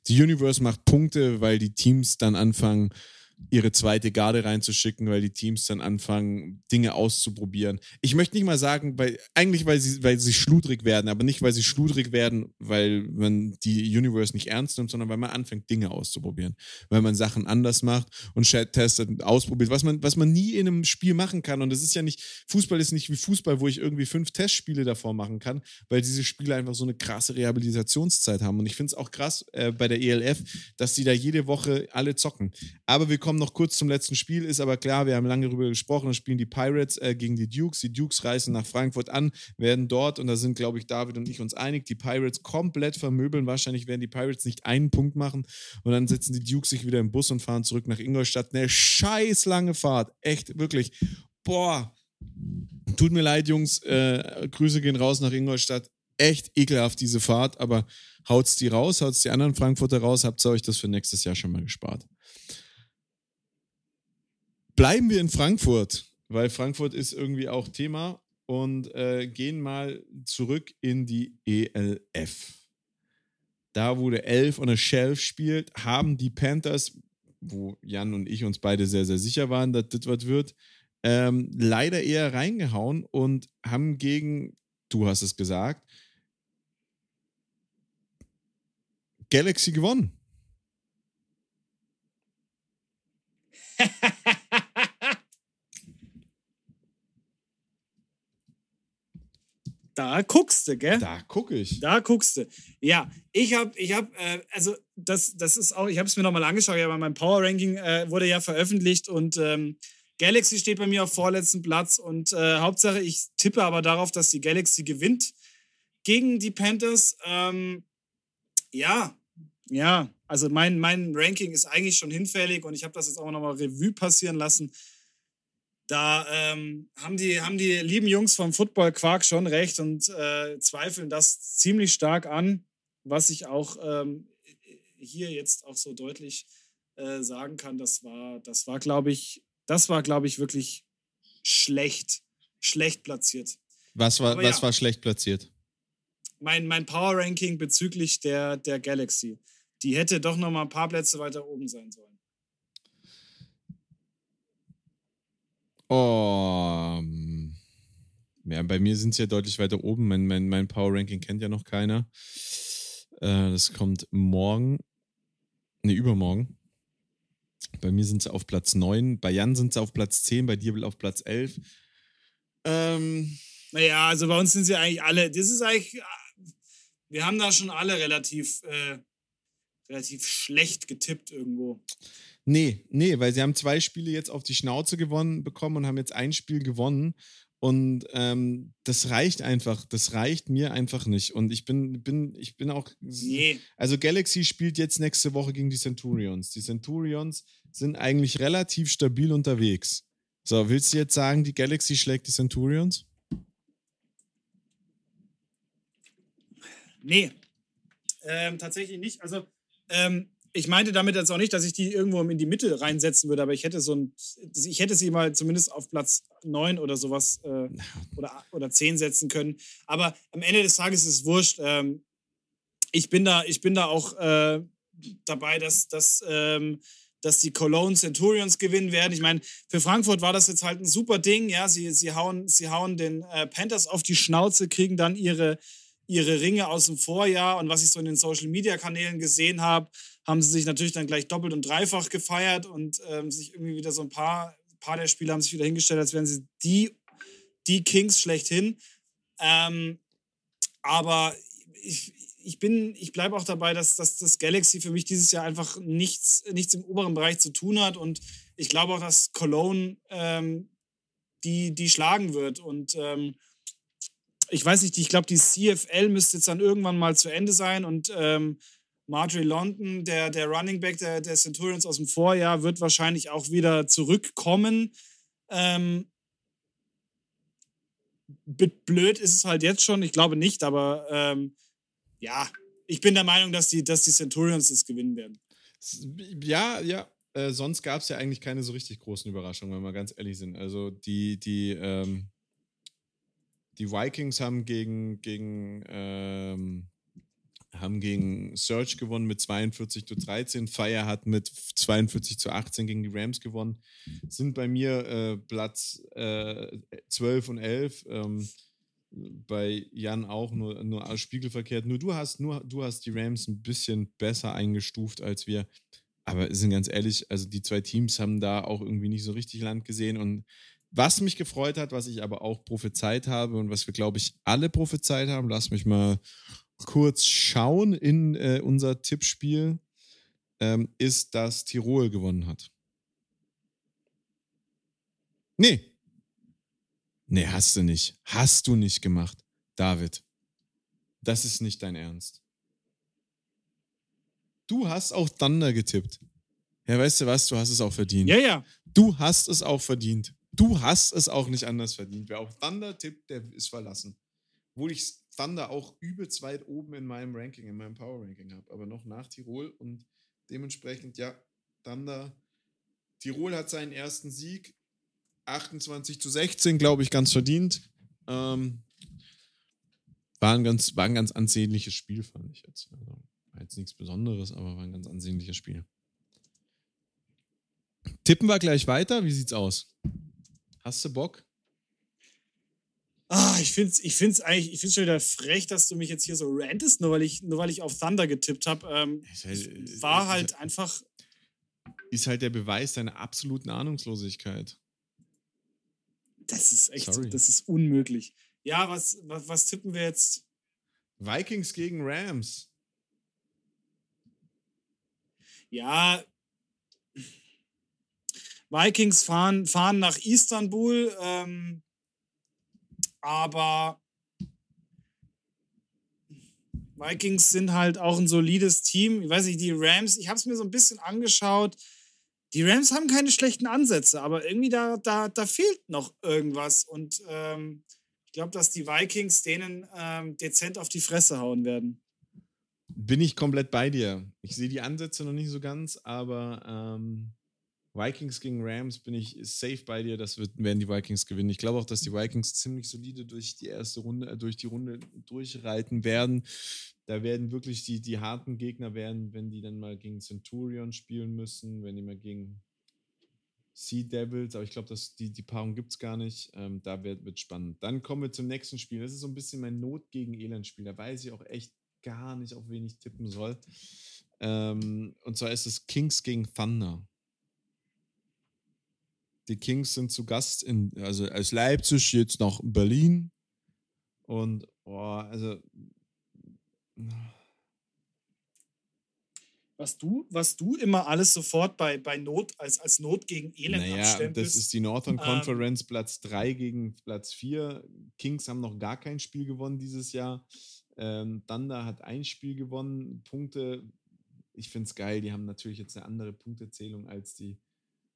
S2: die Universe macht Punkte, weil die Teams dann anfangen, ihre zweite Garde reinzuschicken, weil die Teams dann anfangen, Dinge auszuprobieren. Ich möchte nicht mal sagen, weil, eigentlich weil sie, weil sie schludrig werden, aber nicht, weil sie schludrig werden, weil man die Universe nicht ernst nimmt, sondern weil man anfängt, Dinge auszuprobieren. Weil man Sachen anders macht und testet und ausprobiert, was man, was man nie in einem Spiel machen kann. Und das ist ja nicht, Fußball ist nicht wie Fußball, wo ich irgendwie fünf Testspiele davor machen kann, weil diese Spiele einfach so eine krasse Rehabilitationszeit haben. Und ich finde es auch krass äh, bei der ELF, dass die da jede Woche alle zocken. Aber wir kommen noch kurz zum letzten Spiel, ist aber klar, wir haben lange darüber gesprochen, da spielen die Pirates äh, gegen die Dukes. Die Dukes reisen nach Frankfurt an, werden dort, und da sind, glaube ich, David und ich uns einig, die Pirates komplett vermöbeln. Wahrscheinlich werden die Pirates nicht einen Punkt machen und dann setzen die Dukes sich wieder im Bus und fahren zurück nach Ingolstadt. Eine scheiß lange Fahrt. Echt, wirklich. Boah. Tut mir leid, Jungs. Äh, Grüße gehen raus nach Ingolstadt. Echt ekelhaft, diese Fahrt, aber haut's die raus, haut's die anderen Frankfurter raus, habt ihr euch das für nächstes Jahr schon mal gespart bleiben wir in Frankfurt, weil Frankfurt ist irgendwie auch Thema und äh, gehen mal zurück in die ELF. Da, wo der Elf und der Shelf spielt, haben die Panthers, wo Jan und ich uns beide sehr, sehr sicher waren, dass das was wird, ähm, leider eher reingehauen und haben gegen, du hast es gesagt, Galaxy gewonnen.
S1: Da guckst du, gell?
S2: Da gucke ich.
S1: Da guckst du. Ja, ich habe, ich habe, äh, also das, das ist auch, ich habe es mir nochmal angeschaut, ja, mein Power Ranking äh, wurde ja veröffentlicht und ähm, Galaxy steht bei mir auf vorletzten Platz und äh, Hauptsache, ich tippe aber darauf, dass die Galaxy gewinnt gegen die Panthers. Ähm, ja, ja, also mein, mein Ranking ist eigentlich schon hinfällig und ich habe das jetzt auch nochmal Revue passieren lassen. Da ähm, haben, die, haben die lieben Jungs vom Football Quark schon recht und äh, zweifeln das ziemlich stark an, was ich auch ähm, hier jetzt auch so deutlich äh, sagen kann. Das war, das war, glaube ich, das war, glaube ich, wirklich schlecht, schlecht platziert.
S2: Was war, was ja, war schlecht platziert?
S1: Mein, mein Power Ranking bezüglich der, der Galaxy. Die hätte doch noch mal ein paar Plätze weiter oben sein sollen.
S2: Oh, ja, bei mir sind sie ja deutlich weiter oben. Mein, mein, mein Power Ranking kennt ja noch keiner. Äh, das kommt morgen. Ne, übermorgen. Bei mir sind sie auf Platz 9. Bei Jan sind sie auf Platz 10. Bei dir auf Platz 11.
S1: Ähm, naja, also bei uns sind sie eigentlich alle. Das ist eigentlich. Wir haben da schon alle relativ, äh, relativ schlecht getippt irgendwo.
S2: Nee, nee, weil sie haben zwei Spiele jetzt auf die Schnauze gewonnen bekommen und haben jetzt ein Spiel gewonnen. Und ähm, das reicht einfach, das reicht mir einfach nicht. Und ich bin, bin, ich bin auch. Nee. Also Galaxy spielt jetzt nächste Woche gegen die Centurions. Die Centurions sind eigentlich relativ stabil unterwegs. So, willst du jetzt sagen, die Galaxy schlägt die Centurions?
S1: Nee. Ähm, tatsächlich nicht. Also, ähm, ich meinte damit jetzt auch nicht, dass ich die irgendwo in die Mitte reinsetzen würde, aber ich hätte so ein, ich hätte sie mal zumindest auf Platz 9 oder sowas äh, oder, oder 10 setzen können. Aber am Ende des Tages ist es wurscht. Ähm, ich bin da, ich bin da auch äh, dabei, dass, dass, ähm, dass die Cologne Centurions gewinnen werden. Ich meine, für Frankfurt war das jetzt halt ein super Ding. Ja, sie, sie, hauen, sie hauen den äh, Panthers auf die Schnauze, kriegen dann ihre, ihre Ringe aus dem Vorjahr und was ich so in den Social Media Kanälen gesehen habe, haben sie sich natürlich dann gleich doppelt und dreifach gefeiert und ähm, sich irgendwie wieder so ein paar, paar der Spieler haben sich wieder hingestellt, als wären sie die, die Kings schlechthin. Ähm, aber ich, ich bin, ich bleibe auch dabei, dass, dass das Galaxy für mich dieses Jahr einfach nichts, nichts im oberen Bereich zu tun hat. Und ich glaube auch, dass Cologne ähm, die, die schlagen wird. Und ähm, ich weiß nicht, ich glaube, die CFL müsste jetzt dann irgendwann mal zu Ende sein und ähm, Marjorie London, der, der Running Back der, der Centurions aus dem Vorjahr, wird wahrscheinlich auch wieder zurückkommen. Ähm, blöd ist es halt jetzt schon. Ich glaube nicht, aber ähm, ja, ich bin der Meinung, dass die, dass die Centurions es gewinnen werden.
S2: Ja, ja. Äh, sonst gab es ja eigentlich keine so richtig großen Überraschungen, wenn wir ganz ehrlich sind. Also die, die, ähm, die Vikings haben gegen, gegen, ähm, haben gegen Surge gewonnen mit 42 zu 13. Fire hat mit 42 zu 18 gegen die Rams gewonnen. Sind bei mir äh, Platz äh, 12 und 11. Ähm, bei Jan auch nur, nur spiegelverkehrt. Nur du hast, nur du hast die Rams ein bisschen besser eingestuft als wir. Aber sind ganz ehrlich, also die zwei Teams haben da auch irgendwie nicht so richtig Land gesehen. Und was mich gefreut hat, was ich aber auch prophezeit habe und was wir, glaube ich, alle prophezeit haben, lass mich mal kurz schauen in äh, unser Tippspiel, ähm, ist, dass Tirol gewonnen hat. Nee, Nee, hast du nicht. Hast du nicht gemacht. David, das ist nicht dein Ernst. Du hast auch Thunder getippt. Ja, weißt du was? Du hast es auch verdient.
S1: Ja, ja.
S2: Du hast es auch verdient. Du hast es auch nicht anders verdient. Wer auf Thunder tippt, der ist verlassen. Obwohl ich Thunder auch übelst weit oben in meinem Ranking, in meinem Power Ranking habe, aber noch nach Tirol und dementsprechend, ja, Thunder. Tirol hat seinen ersten Sieg. 28 zu 16, glaube ich, ganz verdient. Ähm, war, ein ganz, war ein ganz ansehnliches Spiel, fand ich jetzt. Also, war jetzt nichts Besonderes, aber war ein ganz ansehnliches Spiel. Tippen wir gleich weiter. Wie sieht's aus? Hast du Bock?
S1: Ah, ich finde es ich find's eigentlich, ich finde schon wieder frech, dass du mich jetzt hier so rantest, nur weil ich, nur weil ich auf Thunder getippt habe. Ähm, halt, war halt einfach.
S2: Ist halt der Beweis deiner absoluten Ahnungslosigkeit.
S1: Das ist echt, Sorry. das ist unmöglich. Ja, was, was, was tippen wir jetzt?
S2: Vikings gegen Rams.
S1: Ja, Vikings fahren, fahren nach Istanbul, ähm, aber Vikings sind halt auch ein solides Team. Ich weiß nicht, die Rams, ich habe es mir so ein bisschen angeschaut die Rams haben keine schlechten Ansätze, aber irgendwie da, da, da fehlt noch irgendwas. Und ähm, ich glaube, dass die Vikings denen ähm, dezent auf die Fresse hauen werden.
S2: Bin ich komplett bei dir. Ich sehe die Ansätze noch nicht so ganz, aber ähm, Vikings gegen Rams bin ich safe bei dir. Das wird, werden die Vikings gewinnen. Ich glaube auch, dass die Vikings ziemlich solide durch die erste Runde, äh, durch die Runde durchreiten werden. Da werden wirklich die, die harten Gegner werden, wenn die dann mal gegen Centurion spielen müssen, wenn die mal gegen Sea Devils, aber ich glaube, die, die Paarung gibt es gar nicht. Ähm, da wird, wird spannend. Dann kommen wir zum nächsten Spiel. Das ist so ein bisschen mein Not gegen Elend-Spiel. Da weiß ich auch echt gar nicht, auf wen ich tippen soll. Ähm, und zwar ist es Kings gegen Thunder. Die Kings sind zu Gast in, also aus Leipzig jetzt nach Berlin. Und, oh, also.
S1: Was du, was du immer alles sofort bei, bei Not als, als Not gegen Elend
S2: naja, abstempelst. Das ist die Northern ähm, Conference, ähm, Platz 3 gegen Platz 4. Kings haben noch gar kein Spiel gewonnen dieses Jahr. Ähm, Thunder hat ein Spiel gewonnen. Punkte, ich finde es geil, die haben natürlich jetzt eine andere Punktezählung als die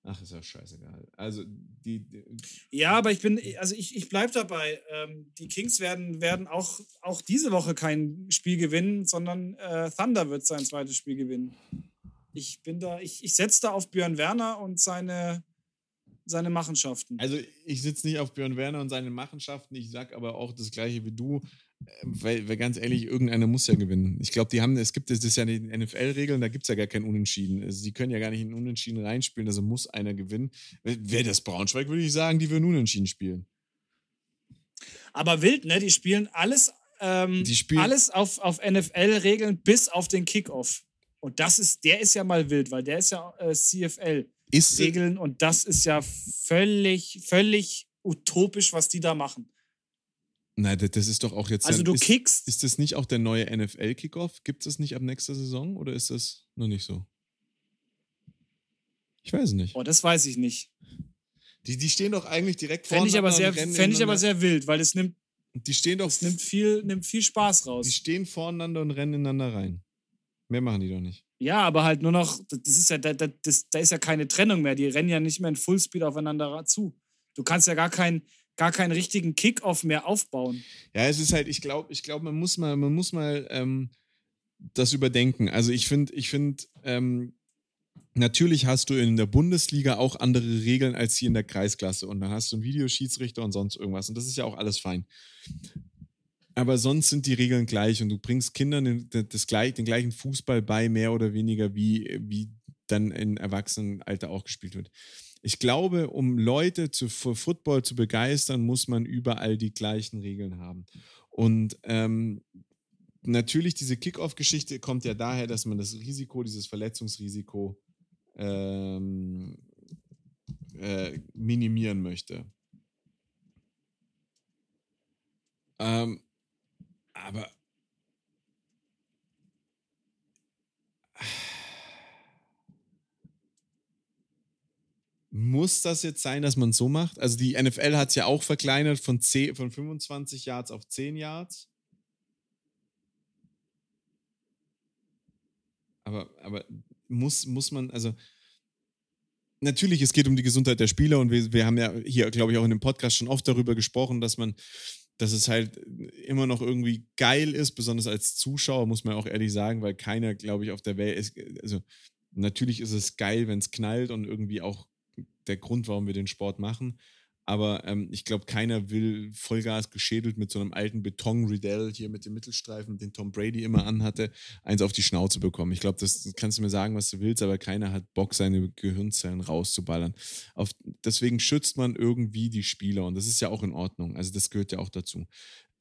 S2: Ach, ist ja scheißegal. Also die, die
S1: Ja, aber ich bin, also ich, ich bleibe dabei. Ähm, die Kings werden, werden auch, auch diese Woche kein Spiel gewinnen, sondern äh, Thunder wird sein zweites Spiel gewinnen. Ich bin da, ich, ich setze da auf Björn Werner und seine, seine Machenschaften.
S2: Also ich sitze nicht auf Björn Werner und seine Machenschaften, ich sage aber auch das gleiche wie du. Weil, weil ganz ehrlich, irgendeiner muss ja gewinnen. Ich glaube, die haben, es gibt, das ist ja die NFL-Regeln, da gibt es ja gar kein Unentschieden. Also, sie können ja gar nicht in Unentschieden reinspielen, also muss einer gewinnen. Wäre das Braunschweig, würde ich sagen, die würden Unentschieden spielen.
S1: Aber wild, ne? Die spielen alles, ähm, die spielen alles auf, auf NFL-Regeln bis auf den Kickoff. Und das ist, der ist ja mal wild, weil der ist ja äh, CFL-Regeln und das ist ja völlig, völlig utopisch, was die da machen.
S2: Nein, das ist doch auch jetzt.
S1: Also du
S2: ist,
S1: kickst.
S2: Ist das nicht auch der neue NFL-Kickoff? Gibt es das nicht ab nächster Saison oder ist das noch nicht so? Ich weiß nicht.
S1: Oh, das weiß ich nicht.
S2: Die, die stehen doch eigentlich direkt
S1: vor. Fände ich, aber sehr, fänd ich aber sehr wild, weil es nimmt.
S2: Die stehen doch.
S1: Es nimmt viel, nimmt viel Spaß raus.
S2: Die stehen voreinander und rennen ineinander rein. Mehr machen die doch nicht.
S1: Ja, aber halt nur noch, das ist ja, da, das, da ist ja keine Trennung mehr. Die rennen ja nicht mehr in Fullspeed aufeinander zu. Du kannst ja gar kein, gar keinen richtigen Kickoff mehr aufbauen.
S2: Ja, es ist halt, ich glaube, ich glaube, man muss mal, man muss mal ähm, das überdenken. Also ich finde, ich finde, ähm, natürlich hast du in der Bundesliga auch andere Regeln als hier in der Kreisklasse und dann hast du einen Videoschiedsrichter und sonst irgendwas und das ist ja auch alles fein. Aber sonst sind die Regeln gleich und du bringst Kindern den, das, den gleichen Fußball bei, mehr oder weniger, wie, wie dann in Erwachsenenalter auch gespielt wird. Ich glaube, um Leute zu, für Football zu begeistern, muss man überall die gleichen Regeln haben. Und ähm, natürlich, diese Kickoff-Geschichte kommt ja daher, dass man das Risiko, dieses Verletzungsrisiko ähm, äh, minimieren möchte. Ähm, aber muss das jetzt sein, dass man so macht? Also die NFL hat es ja auch verkleinert von, 10, von 25 Yards auf 10 Yards. Aber, aber muss, muss man, also natürlich, es geht um die Gesundheit der Spieler und wir, wir haben ja hier, glaube ich, auch in dem Podcast schon oft darüber gesprochen, dass man, dass es halt immer noch irgendwie geil ist, besonders als Zuschauer, muss man auch ehrlich sagen, weil keiner, glaube ich, auf der Welt ist, also natürlich ist es geil, wenn es knallt und irgendwie auch der Grund, warum wir den Sport machen. Aber ähm, ich glaube, keiner will Vollgas geschädelt mit so einem alten Beton-Riddell hier mit dem Mittelstreifen, den Tom Brady immer anhatte, eins auf die Schnauze bekommen. Ich glaube, das kannst du mir sagen, was du willst, aber keiner hat Bock, seine Gehirnzellen rauszuballern. Auf, deswegen schützt man irgendwie die Spieler und das ist ja auch in Ordnung. Also das gehört ja auch dazu.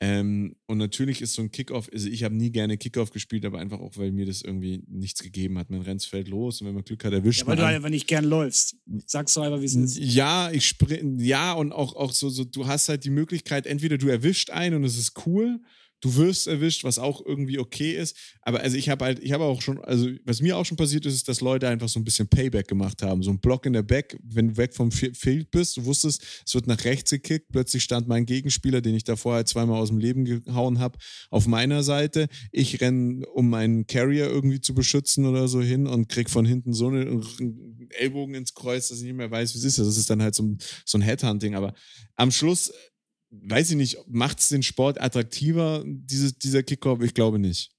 S2: Ähm, und natürlich ist so ein Kickoff, also ich habe nie gerne Kickoff gespielt, aber einfach auch, weil mir das irgendwie nichts gegeben hat. Man rennt fällt los und wenn man Glück hat, erwischt
S1: ja,
S2: weil
S1: man. Weil du einfach nicht gern läufst. Sagst du einfach, wie es ist.
S2: Ja, ich sprint, ja, und auch, auch so, so, du hast halt die Möglichkeit, entweder du erwischt einen und es ist cool du wirst erwischt, was auch irgendwie okay ist. Aber also ich habe halt, ich habe auch schon, also was mir auch schon passiert ist, ist, dass Leute einfach so ein bisschen Payback gemacht haben. So ein Block in der Back, wenn du weg vom Field bist, du wusstest, es wird nach rechts gekickt, plötzlich stand mein Gegenspieler, den ich da vorher zweimal aus dem Leben gehauen habe, auf meiner Seite. Ich renne, um meinen Carrier irgendwie zu beschützen oder so hin und krieg von hinten so einen Ellbogen ins Kreuz, dass ich nicht mehr weiß, wie es ist. Das ist dann halt so ein, so ein Headhunting. Aber am Schluss weiß ich nicht, macht es den Sport attraktiver, dieses, dieser Kickoff? Ich glaube nicht.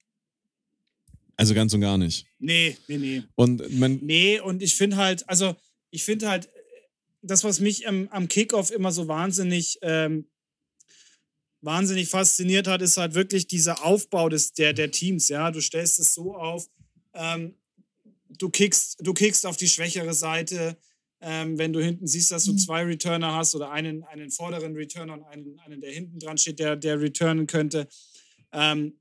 S2: Also ganz und gar nicht.
S1: Nee, nee, nee.
S2: Und man.
S1: Nee, und ich finde halt, also ich finde halt, das, was mich am, am Kickoff immer so wahnsinnig, ähm, wahnsinnig fasziniert hat, ist halt wirklich dieser Aufbau des, der, der Teams. Ja, du stellst es so auf, ähm, du kickst, du kickst auf die schwächere Seite, ähm, wenn du hinten siehst, dass du mhm. zwei Returner hast oder einen, einen vorderen Returner und einen, einen, der hinten dran steht, der, der returnen könnte. Ähm,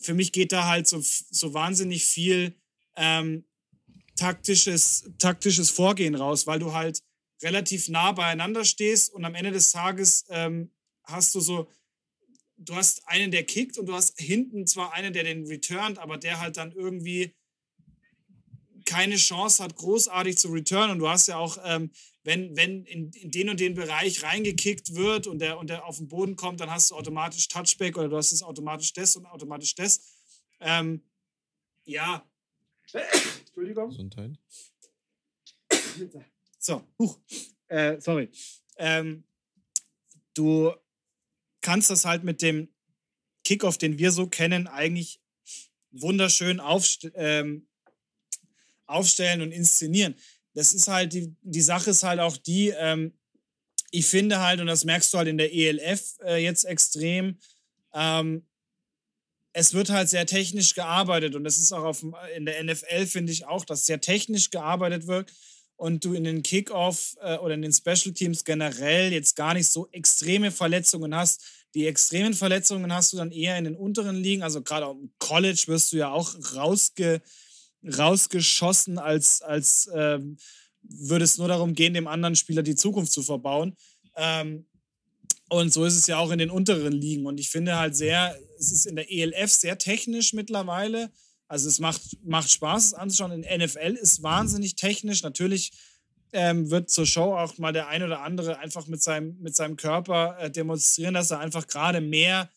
S1: für mich geht da halt so, so wahnsinnig viel ähm, taktisches, taktisches Vorgehen raus, weil du halt relativ nah beieinander stehst und am Ende des Tages ähm, hast du so, du hast einen, der kickt und du hast hinten zwar einen, der den returnt, aber der halt dann irgendwie keine Chance hat, großartig zu returnen. Und du hast ja auch, ähm, wenn, wenn in, in, den und den Bereich reingekickt wird und der, und der auf den Boden kommt, dann hast du automatisch Touchback oder du hast es automatisch das und automatisch das. Ähm, ja. Entschuldigung. Gesundheit. So, huch. Äh, sorry. Ähm, du kannst das halt mit dem Kickoff, den wir so kennen, eigentlich wunderschön aufstellen. ähm, aufstellen und inszenieren. Das ist halt, die, die Sache ist halt auch die, ähm, ich finde halt, und das merkst du halt in der ELF äh, jetzt extrem, ähm, es wird halt sehr technisch gearbeitet und das ist auch auf, in der NFL, finde ich auch, dass sehr technisch gearbeitet wird und du in den Kickoff äh, oder in den Special Teams generell jetzt gar nicht so extreme Verletzungen hast. Die extremen Verletzungen hast du dann eher in den unteren Ligen, also gerade im College wirst du ja auch rausge, rausgeschossen, als, als ähm, würde es nur darum gehen, dem anderen Spieler die Zukunft zu verbauen. Ähm, und so ist es ja auch in den unteren Ligen. Und ich finde halt sehr, es ist in der ELF sehr technisch mittlerweile. Also es macht, macht Spaß, es anzuschauen. In NFL ist wahnsinnig technisch. Natürlich ähm, wird zur Show auch mal der ein oder andere einfach mit seinem, mit seinem Körper äh, demonstrieren, dass er einfach gerade mehr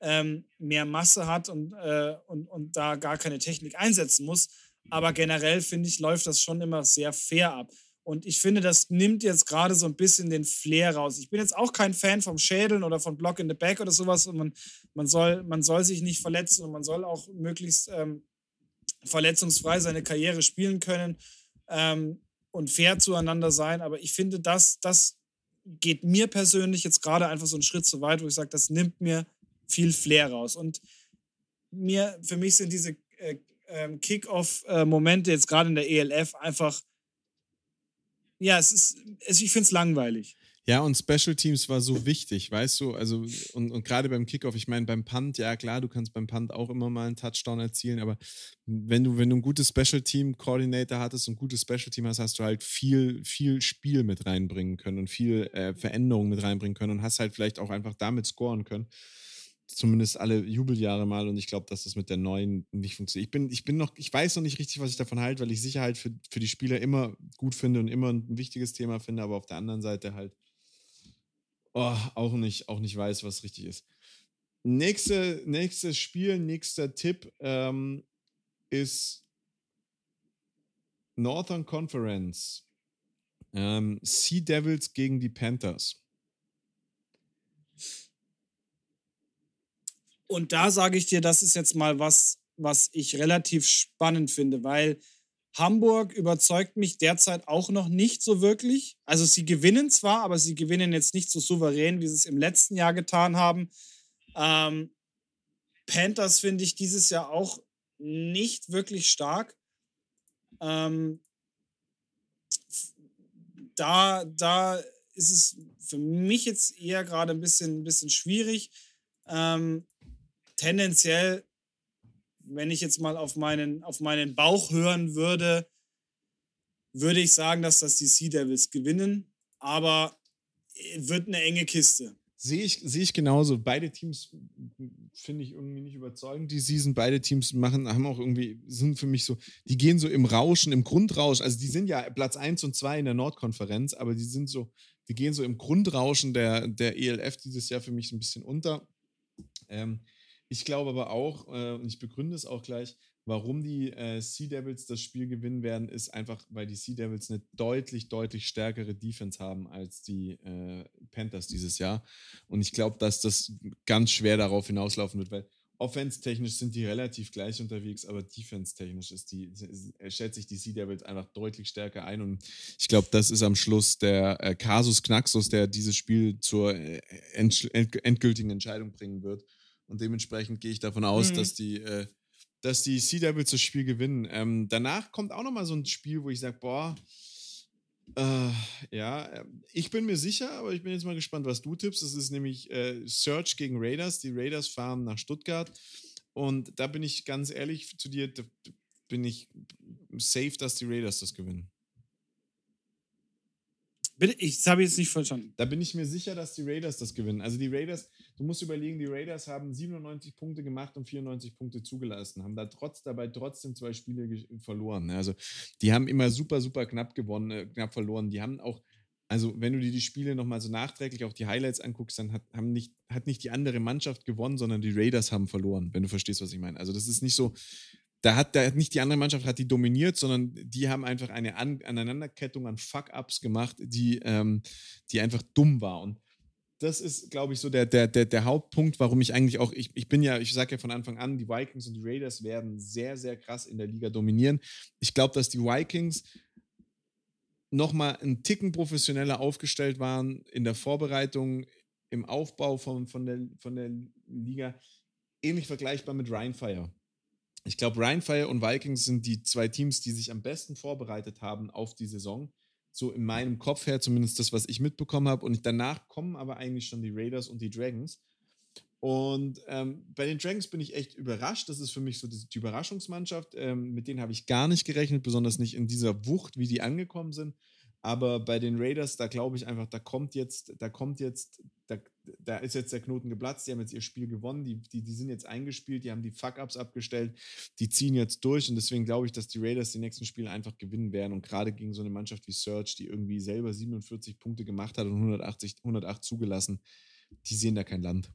S1: ähm, mehr Masse hat und, äh, und, und da gar keine Technik einsetzen muss. Aber generell finde ich, läuft das schon immer sehr fair ab. Und ich finde, das nimmt jetzt gerade so ein bisschen den Flair raus. Ich bin jetzt auch kein Fan vom Schädeln oder von Block in the Back oder sowas. Und man, man, soll, man soll sich nicht verletzen und man soll auch möglichst ähm, verletzungsfrei seine Karriere spielen können ähm, und fair zueinander sein. Aber ich finde, das, das geht mir persönlich jetzt gerade einfach so einen Schritt zu weit, wo ich sage, das nimmt mir viel Flair raus. Und mir, für mich sind diese äh, äh, Kick-Off-Momente jetzt gerade in der ELF einfach ja, es ist, es, ich finde es langweilig.
S2: Ja, und Special Teams war so wichtig, weißt du? Also, und, und gerade beim Kickoff, ich meine, beim Punt, ja klar, du kannst beim Punt auch immer mal einen Touchdown erzielen, aber wenn du, wenn du ein gutes Special Team Coordinator hattest und ein gutes Special Team hast, hast du halt viel, viel Spiel mit reinbringen können und viel äh, Veränderung mit reinbringen können und hast halt vielleicht auch einfach damit scoren können zumindest alle Jubeljahre mal und ich glaube, dass das mit der neuen nicht funktioniert. Ich bin, ich bin noch, ich weiß noch nicht richtig, was ich davon halte, weil ich Sicherheit für, für die Spieler immer gut finde und immer ein wichtiges Thema finde, aber auf der anderen Seite halt oh, auch, nicht, auch nicht weiß, was richtig ist. Nächste, nächstes Spiel, nächster Tipp ähm, ist Northern Conference. Ähm, sea Devils gegen die Panthers.
S1: Und da sage ich dir, das ist jetzt mal was, was ich relativ spannend finde, weil Hamburg überzeugt mich derzeit auch noch nicht so wirklich. Also sie gewinnen zwar, aber sie gewinnen jetzt nicht so souverän, wie sie es im letzten Jahr getan haben. Ähm, Panthers finde ich dieses Jahr auch nicht wirklich stark. Ähm, da, da ist es für mich jetzt eher gerade ein bisschen, ein bisschen schwierig. Ähm, tendenziell, wenn ich jetzt mal auf meinen, auf meinen Bauch hören würde, würde ich sagen, dass das die Sea Devils gewinnen. Aber äh, wird eine enge Kiste.
S2: Sehe ich, sehe ich genauso. Beide Teams finde ich irgendwie nicht überzeugend. Die Season, beide Teams machen, haben auch irgendwie, sind für mich so, die gehen so im Rauschen, im Grundrauschen. Also die sind ja Platz 1 und 2 in der Nordkonferenz, aber die sind so, die gehen so im Grundrauschen der, der ELF dieses Jahr für mich so ein bisschen unter. Ähm, ich glaube aber auch, äh, und ich begründe es auch gleich, warum die äh, Sea Devils das Spiel gewinnen werden, ist einfach, weil die Sea Devils eine deutlich, deutlich stärkere Defense haben als die äh, Panthers dieses Jahr. Und ich glaube, dass das ganz schwer darauf hinauslaufen wird, weil offense-technisch sind die relativ gleich unterwegs, aber defense-technisch ist die, stellt sich die Sea Devils einfach deutlich stärker ein. Und ich glaube, das ist am Schluss der äh, Kasus Knaxus, der dieses Spiel zur äh, endgültigen Entscheidung bringen wird. Und dementsprechend gehe ich davon aus, mhm. dass die, äh, dass die Sea Devils das Spiel gewinnen. Ähm, danach kommt auch nochmal so ein Spiel, wo ich sage, boah, äh, ja, ähm, ich bin mir sicher, aber ich bin jetzt mal gespannt, was du tippst. Das ist nämlich äh, Search gegen Raiders. Die Raiders fahren nach Stuttgart. Und da bin ich ganz ehrlich zu dir, bin ich safe, dass die Raiders das gewinnen.
S1: Bitte, ich habe jetzt nicht verstanden.
S2: Da bin ich mir sicher, dass die Raiders das gewinnen. Also die Raiders, du musst überlegen, die Raiders haben 97 Punkte gemacht und 94 Punkte zugelassen, haben da trotz dabei trotzdem zwei Spiele verloren. Also die haben immer super, super knapp gewonnen, äh, knapp verloren. Die haben auch, also wenn du dir die Spiele nochmal so nachträglich auch die Highlights anguckst, dann hat, haben nicht, hat nicht die andere Mannschaft gewonnen, sondern die Raiders haben verloren, wenn du verstehst, was ich meine. Also das ist nicht so, da hat, da nicht die andere Mannschaft hat die dominiert, sondern die haben einfach eine an Aneinanderkettung an Fuck-Ups gemacht, die, ähm, die einfach dumm war. Und das ist, glaube ich, so der, der, der, der Hauptpunkt, warum ich eigentlich auch, ich, ich bin ja, ich sage ja von Anfang an, die Vikings und die Raiders werden sehr, sehr krass in der Liga dominieren. Ich glaube, dass die Vikings nochmal einen Ticken professioneller aufgestellt waren in der Vorbereitung, im Aufbau von, von, der, von der Liga. Ähnlich vergleichbar mit Rheinfire. Ich glaube, Rheinfire und Vikings sind die zwei Teams, die sich am besten vorbereitet haben auf die Saison. So in meinem Kopf her, zumindest das, was ich mitbekommen habe. Und danach kommen aber eigentlich schon die Raiders und die Dragons. Und ähm, bei den Dragons bin ich echt überrascht. Das ist für mich so die, die Überraschungsmannschaft. Ähm, mit denen habe ich gar nicht gerechnet, besonders nicht in dieser Wucht, wie die angekommen sind. Aber bei den Raiders, da glaube ich einfach, da kommt jetzt, da kommt jetzt, da, da ist jetzt der Knoten geplatzt. Die haben jetzt ihr Spiel gewonnen, die, die, die sind jetzt eingespielt, die haben die Fuck-Ups abgestellt, die ziehen jetzt durch. Und deswegen glaube ich, dass die Raiders die nächsten Spiele einfach gewinnen werden. Und gerade gegen so eine Mannschaft wie Search, die irgendwie selber 47 Punkte gemacht hat und 180, 108 zugelassen, die sehen da kein Land.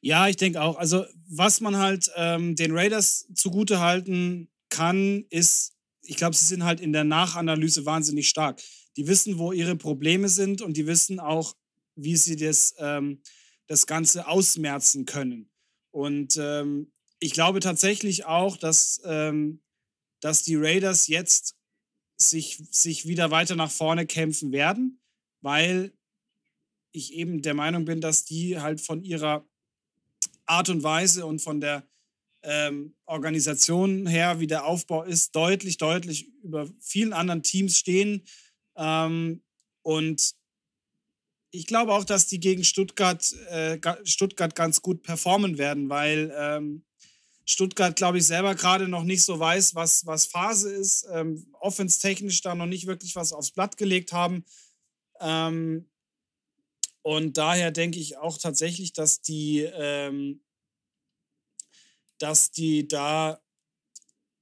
S1: Ja, ich denke auch. Also, was man halt ähm, den Raiders zugute halten kann, ist ich glaube, sie sind halt in der Nachanalyse wahnsinnig stark. Die wissen, wo ihre Probleme sind und die wissen auch, wie sie das, ähm, das Ganze ausmerzen können. Und ähm, ich glaube tatsächlich auch, dass, ähm, dass die Raiders jetzt sich, sich wieder weiter nach vorne kämpfen werden, weil ich eben der Meinung bin, dass die halt von ihrer Art und Weise und von der ähm, Organisation her, wie der Aufbau ist, deutlich, deutlich über vielen anderen Teams stehen. Ähm, und ich glaube auch, dass die gegen Stuttgart, äh, Stuttgart ganz gut performen werden, weil ähm, Stuttgart, glaube ich, selber gerade noch nicht so weiß, was, was Phase ist, ähm, offenstechnisch da noch nicht wirklich was aufs Blatt gelegt haben. Ähm, und daher denke ich auch tatsächlich, dass die, ähm, dass die da,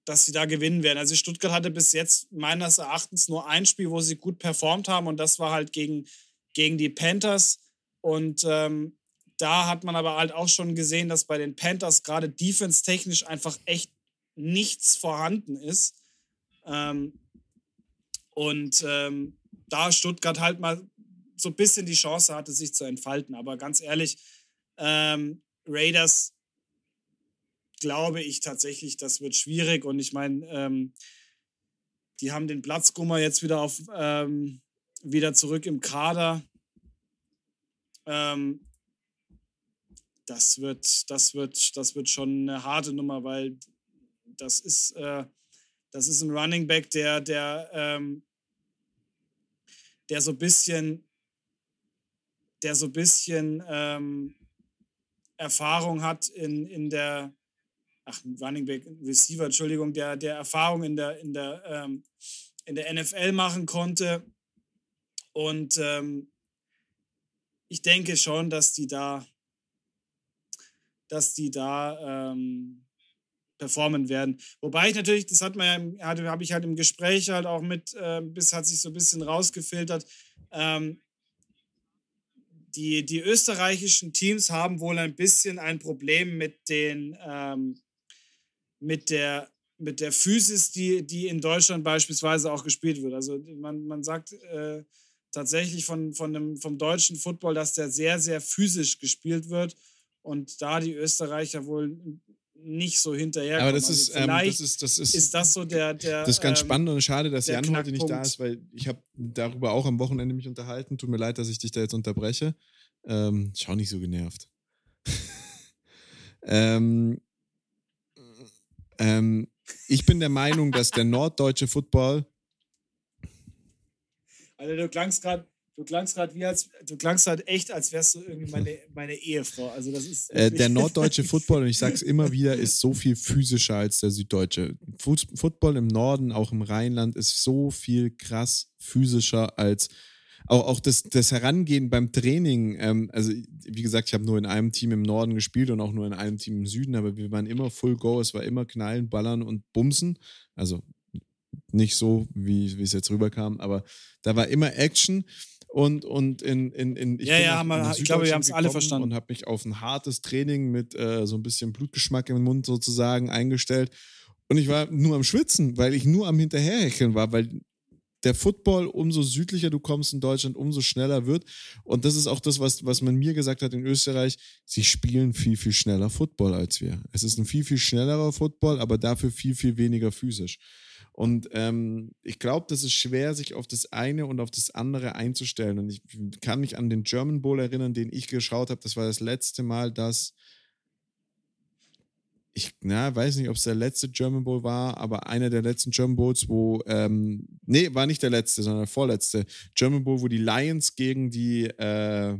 S1: dass sie da gewinnen werden. Also Stuttgart hatte bis jetzt meines Erachtens nur ein Spiel, wo sie gut performt haben und das war halt gegen, gegen die Panthers. Und ähm, da hat man aber halt auch schon gesehen, dass bei den Panthers gerade defense-technisch einfach echt nichts vorhanden ist. Ähm, und ähm, da Stuttgart halt mal so ein bisschen die Chance hatte, sich zu entfalten. Aber ganz ehrlich, ähm, Raiders glaube ich tatsächlich, das wird schwierig. Und ich meine, ähm, die haben den Platzgummer jetzt wieder auf ähm, wieder zurück im Kader. Ähm, das wird, das wird, das wird schon eine harte Nummer, weil das ist, äh, das ist ein Running Back, der, der, ähm, der so ein bisschen, der so ein bisschen ähm, Erfahrung hat in, in der, ach, Running Back, Receiver, Entschuldigung, der, der Erfahrung in der, in der, ähm, in der NFL machen konnte. Und ähm, ich denke schon, dass die da dass die da ähm, performen werden. Wobei ich natürlich, das hat man ja, habe ich halt im Gespräch halt auch mit, äh, bis hat sich so ein bisschen rausgefiltert, ähm, die, die österreichischen Teams haben wohl ein bisschen ein Problem mit den, ähm, mit der, mit der Physis, die, die in Deutschland beispielsweise auch gespielt wird. Also man, man sagt äh, tatsächlich von, von dem, vom deutschen Football, dass der sehr, sehr physisch gespielt wird und da die Österreicher wohl nicht so hinterher.
S2: Aber das ist, also ähm, das ist, das ist,
S1: ist das so der, der
S2: Das ist ganz ähm, spannend und schade, dass Jan heute nicht da ist, weil ich habe darüber auch am Wochenende mich unterhalten. Tut mir leid, dass ich dich da jetzt unterbreche. Ähm, schau nicht so genervt. ähm, ähm, ich bin der Meinung, dass der norddeutsche Football.
S1: Also du klangst gerade Du klangst gerade wie als, du klangst halt echt, als wärst du irgendwie meine, meine Ehefrau. Also das ist.
S2: Äh, der norddeutsche Football, und ich sage es immer wieder, ist so viel physischer als der süddeutsche. Football im Norden, auch im Rheinland, ist so viel krass physischer als auch, auch das, das Herangehen beim Training. Ähm, also, wie gesagt, ich habe nur in einem Team im Norden gespielt und auch nur in einem Team im Süden, aber wir waren immer Full Go. Es war immer Knallen, Ballern und Bumsen. Also nicht so, wie, wie es jetzt rüberkam, aber da war immer Action. Und, und in, in, in
S1: ich, ja, ja, man, ich glaube, wir haben es alle verstanden.
S2: Und habe mich auf ein hartes Training mit äh, so ein bisschen Blutgeschmack im Mund sozusagen eingestellt. Und ich war nur am Schwitzen, weil ich nur am Hinterherhecheln war, weil der Football, umso südlicher du kommst in Deutschland, umso schneller wird. Und das ist auch das, was, was man mir gesagt hat in Österreich. Sie spielen viel, viel schneller Football als wir. Es ist ein viel, viel schnellerer Football, aber dafür viel, viel weniger physisch. Und ähm, ich glaube, das ist schwer, sich auf das eine und auf das andere einzustellen. Und ich kann mich an den German Bowl erinnern, den ich geschaut habe. Das war das letzte Mal, dass ich na, weiß nicht, ob es der letzte German Bowl war, aber einer der letzten German Bowls, wo, ähm, nee, war nicht der letzte, sondern der vorletzte German Bowl, wo die Lions gegen die äh,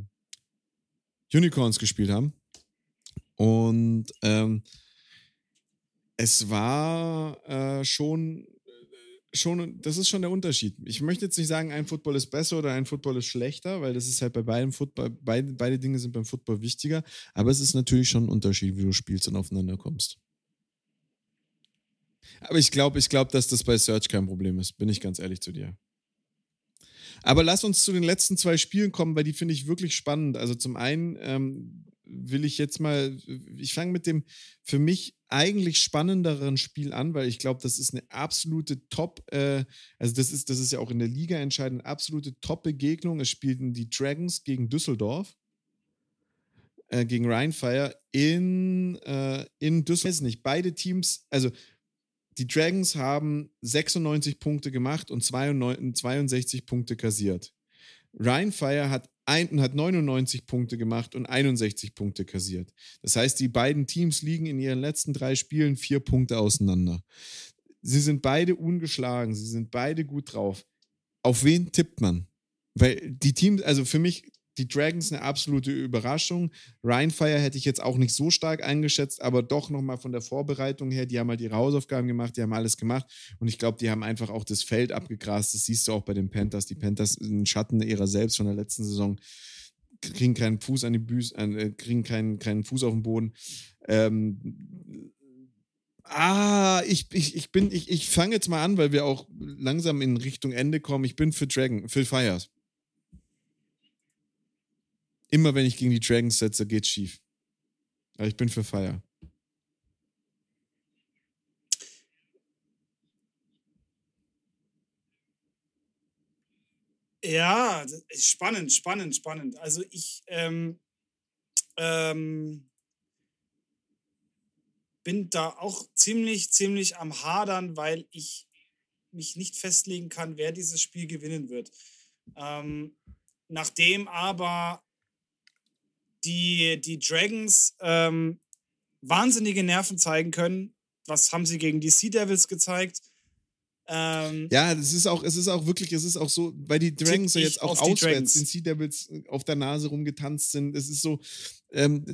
S2: Unicorns gespielt haben. Und ähm, es war äh, schon schon, das ist schon der Unterschied. Ich möchte jetzt nicht sagen, ein Football ist besser oder ein Football ist schlechter, weil das ist halt bei beidem Football, beide, beide Dinge sind beim Football wichtiger, aber es ist natürlich schon ein Unterschied, wie du spielst und aufeinander kommst. Aber ich glaube, ich glaube, dass das bei Search kein Problem ist, bin ich ganz ehrlich zu dir. Aber lass uns zu den letzten zwei Spielen kommen, weil die finde ich wirklich spannend. Also zum einen ähm, will ich jetzt mal, ich fange mit dem für mich eigentlich spannenderen Spiel an, weil ich glaube, das ist eine absolute Top, äh, also das ist, das ist ja auch in der Liga entscheidend, absolute Top-Begegnung. Es spielten die Dragons gegen Düsseldorf, äh, gegen Rheinfire in, äh, in Düsseldorf. Nicht, beide Teams, also die Dragons haben 96 Punkte gemacht und 92, 62 Punkte kassiert. Rheinfire hat, ein, hat 99 Punkte gemacht und 61 Punkte kassiert. Das heißt, die beiden Teams liegen in ihren letzten drei Spielen vier Punkte auseinander. Sie sind beide ungeschlagen, sie sind beide gut drauf. Auf wen tippt man? Weil die Teams, also für mich, die Dragons eine absolute Überraschung. Rheinfire hätte ich jetzt auch nicht so stark eingeschätzt, aber doch nochmal von der Vorbereitung her, die haben halt ihre Hausaufgaben gemacht, die haben alles gemacht und ich glaube, die haben einfach auch das Feld abgegrast. Das siehst du auch bei den Panthers. Die Panthers sind Schatten ihrer selbst von der letzten Saison kriegen keinen Fuß an die Büs, äh, kriegen keinen, keinen Fuß auf den Boden. Ähm, ah, ich, ich, ich bin, ich, ich fange jetzt mal an, weil wir auch langsam in Richtung Ende kommen. Ich bin für Dragon, für Fires. Immer wenn ich gegen die Dragons setze, geht's schief. Aber ich bin für Fire.
S1: Ja, spannend, spannend, spannend. Also ich ähm, ähm, bin da auch ziemlich, ziemlich am Hadern, weil ich mich nicht festlegen kann, wer dieses Spiel gewinnen wird. Ähm, nachdem aber die, die Dragons ähm, wahnsinnige Nerven zeigen können. Was haben sie gegen die Sea Devils gezeigt? Ähm,
S2: ja, es ist auch, es ist auch wirklich, es ist auch so, weil die Dragons ja jetzt auch auswärts den Sea Devils auf der Nase rumgetanzt sind. Es ist so, ähm,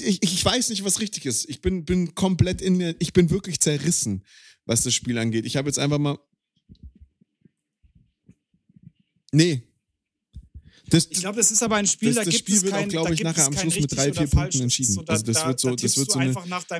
S2: ich, ich weiß nicht, was richtig ist. Ich bin, bin komplett in mir, ich bin wirklich zerrissen, was das Spiel angeht. Ich habe jetzt einfach mal. Nee,
S1: das, ich glaube, das ist aber ein Spiel,
S2: das,
S1: da gibt
S2: Spiel
S1: es
S2: wird
S1: kein,
S2: auch, glaube ich, nachher am Schluss mit drei, vier Punkten entschieden. Da, also das wird so, das wird so eine,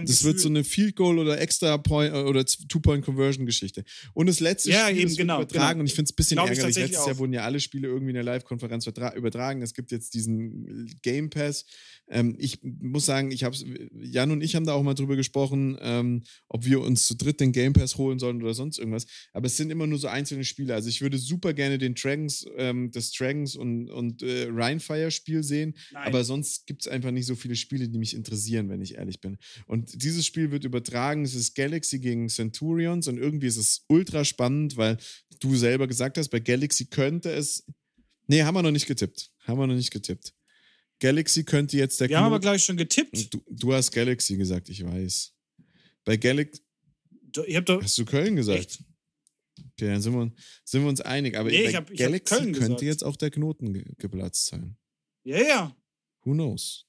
S2: das wird so eine Field Goal oder Extra Point äh, oder Two Point Conversion Geschichte. Und das letzte
S1: ja,
S2: Spiel
S1: eben,
S2: ist
S1: genau,
S2: übertragen
S1: genau.
S2: und ich finde es ein bisschen
S1: Glaub
S2: ärgerlich. Letztes
S1: auch.
S2: Jahr wurden ja alle Spiele irgendwie in der Live-Konferenz übertragen. Es gibt jetzt diesen Game Pass. Ähm, ich muss sagen, ich habe Jan und ich haben da auch mal drüber gesprochen, ähm, ob wir uns zu dritt den Game Pass holen sollen oder sonst irgendwas. Aber es sind immer nur so einzelne Spiele. Also ich würde super gerne den Dragons, ähm, das Dragons und, und äh, Ryan Fire-Spiel sehen, Nein. aber sonst gibt es einfach nicht so viele Spiele, die mich interessieren, wenn ich ehrlich bin. Und dieses Spiel wird übertragen, es ist Galaxy gegen Centurions und irgendwie ist es ultra spannend, weil du selber gesagt hast, bei Galaxy könnte es. Nee, haben wir noch nicht getippt. Haben wir noch nicht getippt. Galaxy könnte jetzt der
S1: Wir haben aber gleich schon getippt.
S2: Du, du, hast Galaxy gesagt, ich weiß. Bei Galaxy. Hast du Köln gesagt? Echt? Okay, dann sind wir, sind wir uns einig. Aber nee, ich hab, ich Galaxy könnte gesagt. jetzt auch der Knoten ge geplatzt sein.
S1: Ja, ja.
S2: Who knows?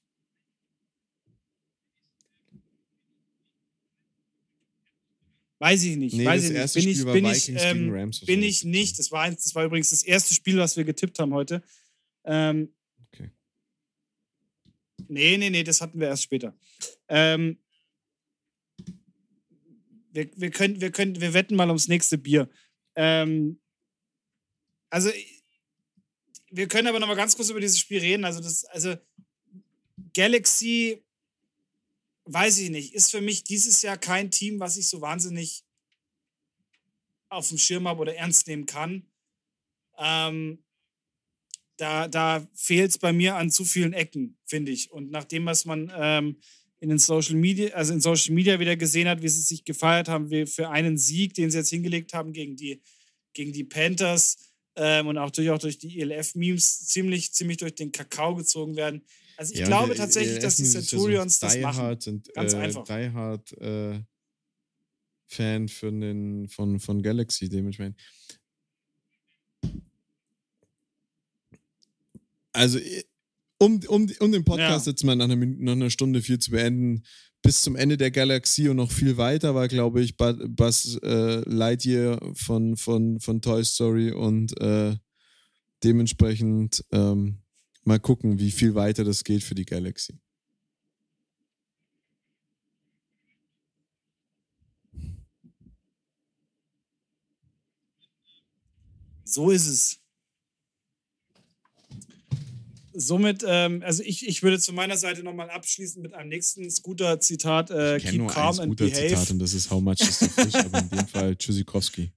S1: Weiß ich nicht. Nee, weiß ich nicht. Bin ich, bin ich, ähm, bin ich nicht. Das war, das war übrigens das erste Spiel, was wir getippt haben heute. Ähm, okay. Nee, nee, nee, das hatten wir erst später. Ähm, wir, wir, können, wir, können, wir wetten mal ums nächste Bier. Ähm, also, wir können aber noch mal ganz kurz über dieses Spiel reden. Also, das, also Galaxy, weiß ich nicht, ist für mich dieses Jahr kein Team, was ich so wahnsinnig auf dem Schirm habe oder ernst nehmen kann. Ähm, da da fehlt es bei mir an zu vielen Ecken, finde ich. Und nach dem, was man ähm, in den Social Media, also in Social Media wieder gesehen hat, wie sie sich gefeiert haben, wie für einen Sieg, den sie jetzt hingelegt haben gegen die, gegen die Panthers ähm, und auch durch, auch durch die ELF-Memes ziemlich, ziemlich durch den Kakao gezogen werden. Also ich ja, glaube tatsächlich, dass die Centurions das machen.
S2: Sind, Ganz äh, einfach. Die Hard äh, Fan von, den, von, von Galaxy, dementsprechend. Also um, um, um den Podcast ja. jetzt mal nach einer, nach einer Stunde viel zu beenden, bis zum Ende der Galaxie und noch viel weiter war, glaube ich, Buzz äh, Lightyear von, von, von Toy Story und äh, dementsprechend ähm, mal gucken, wie viel weiter das geht für die Galaxy.
S1: So ist es. Somit, ähm, also ich, ich würde zu meiner Seite nochmal abschließen mit einem nächsten Scooter-Zitat. Äh, keep
S2: nur
S1: calm
S2: ein
S1: and behave.
S2: und das ist How much is the fish, aber in dem Fall Tschüssikowski.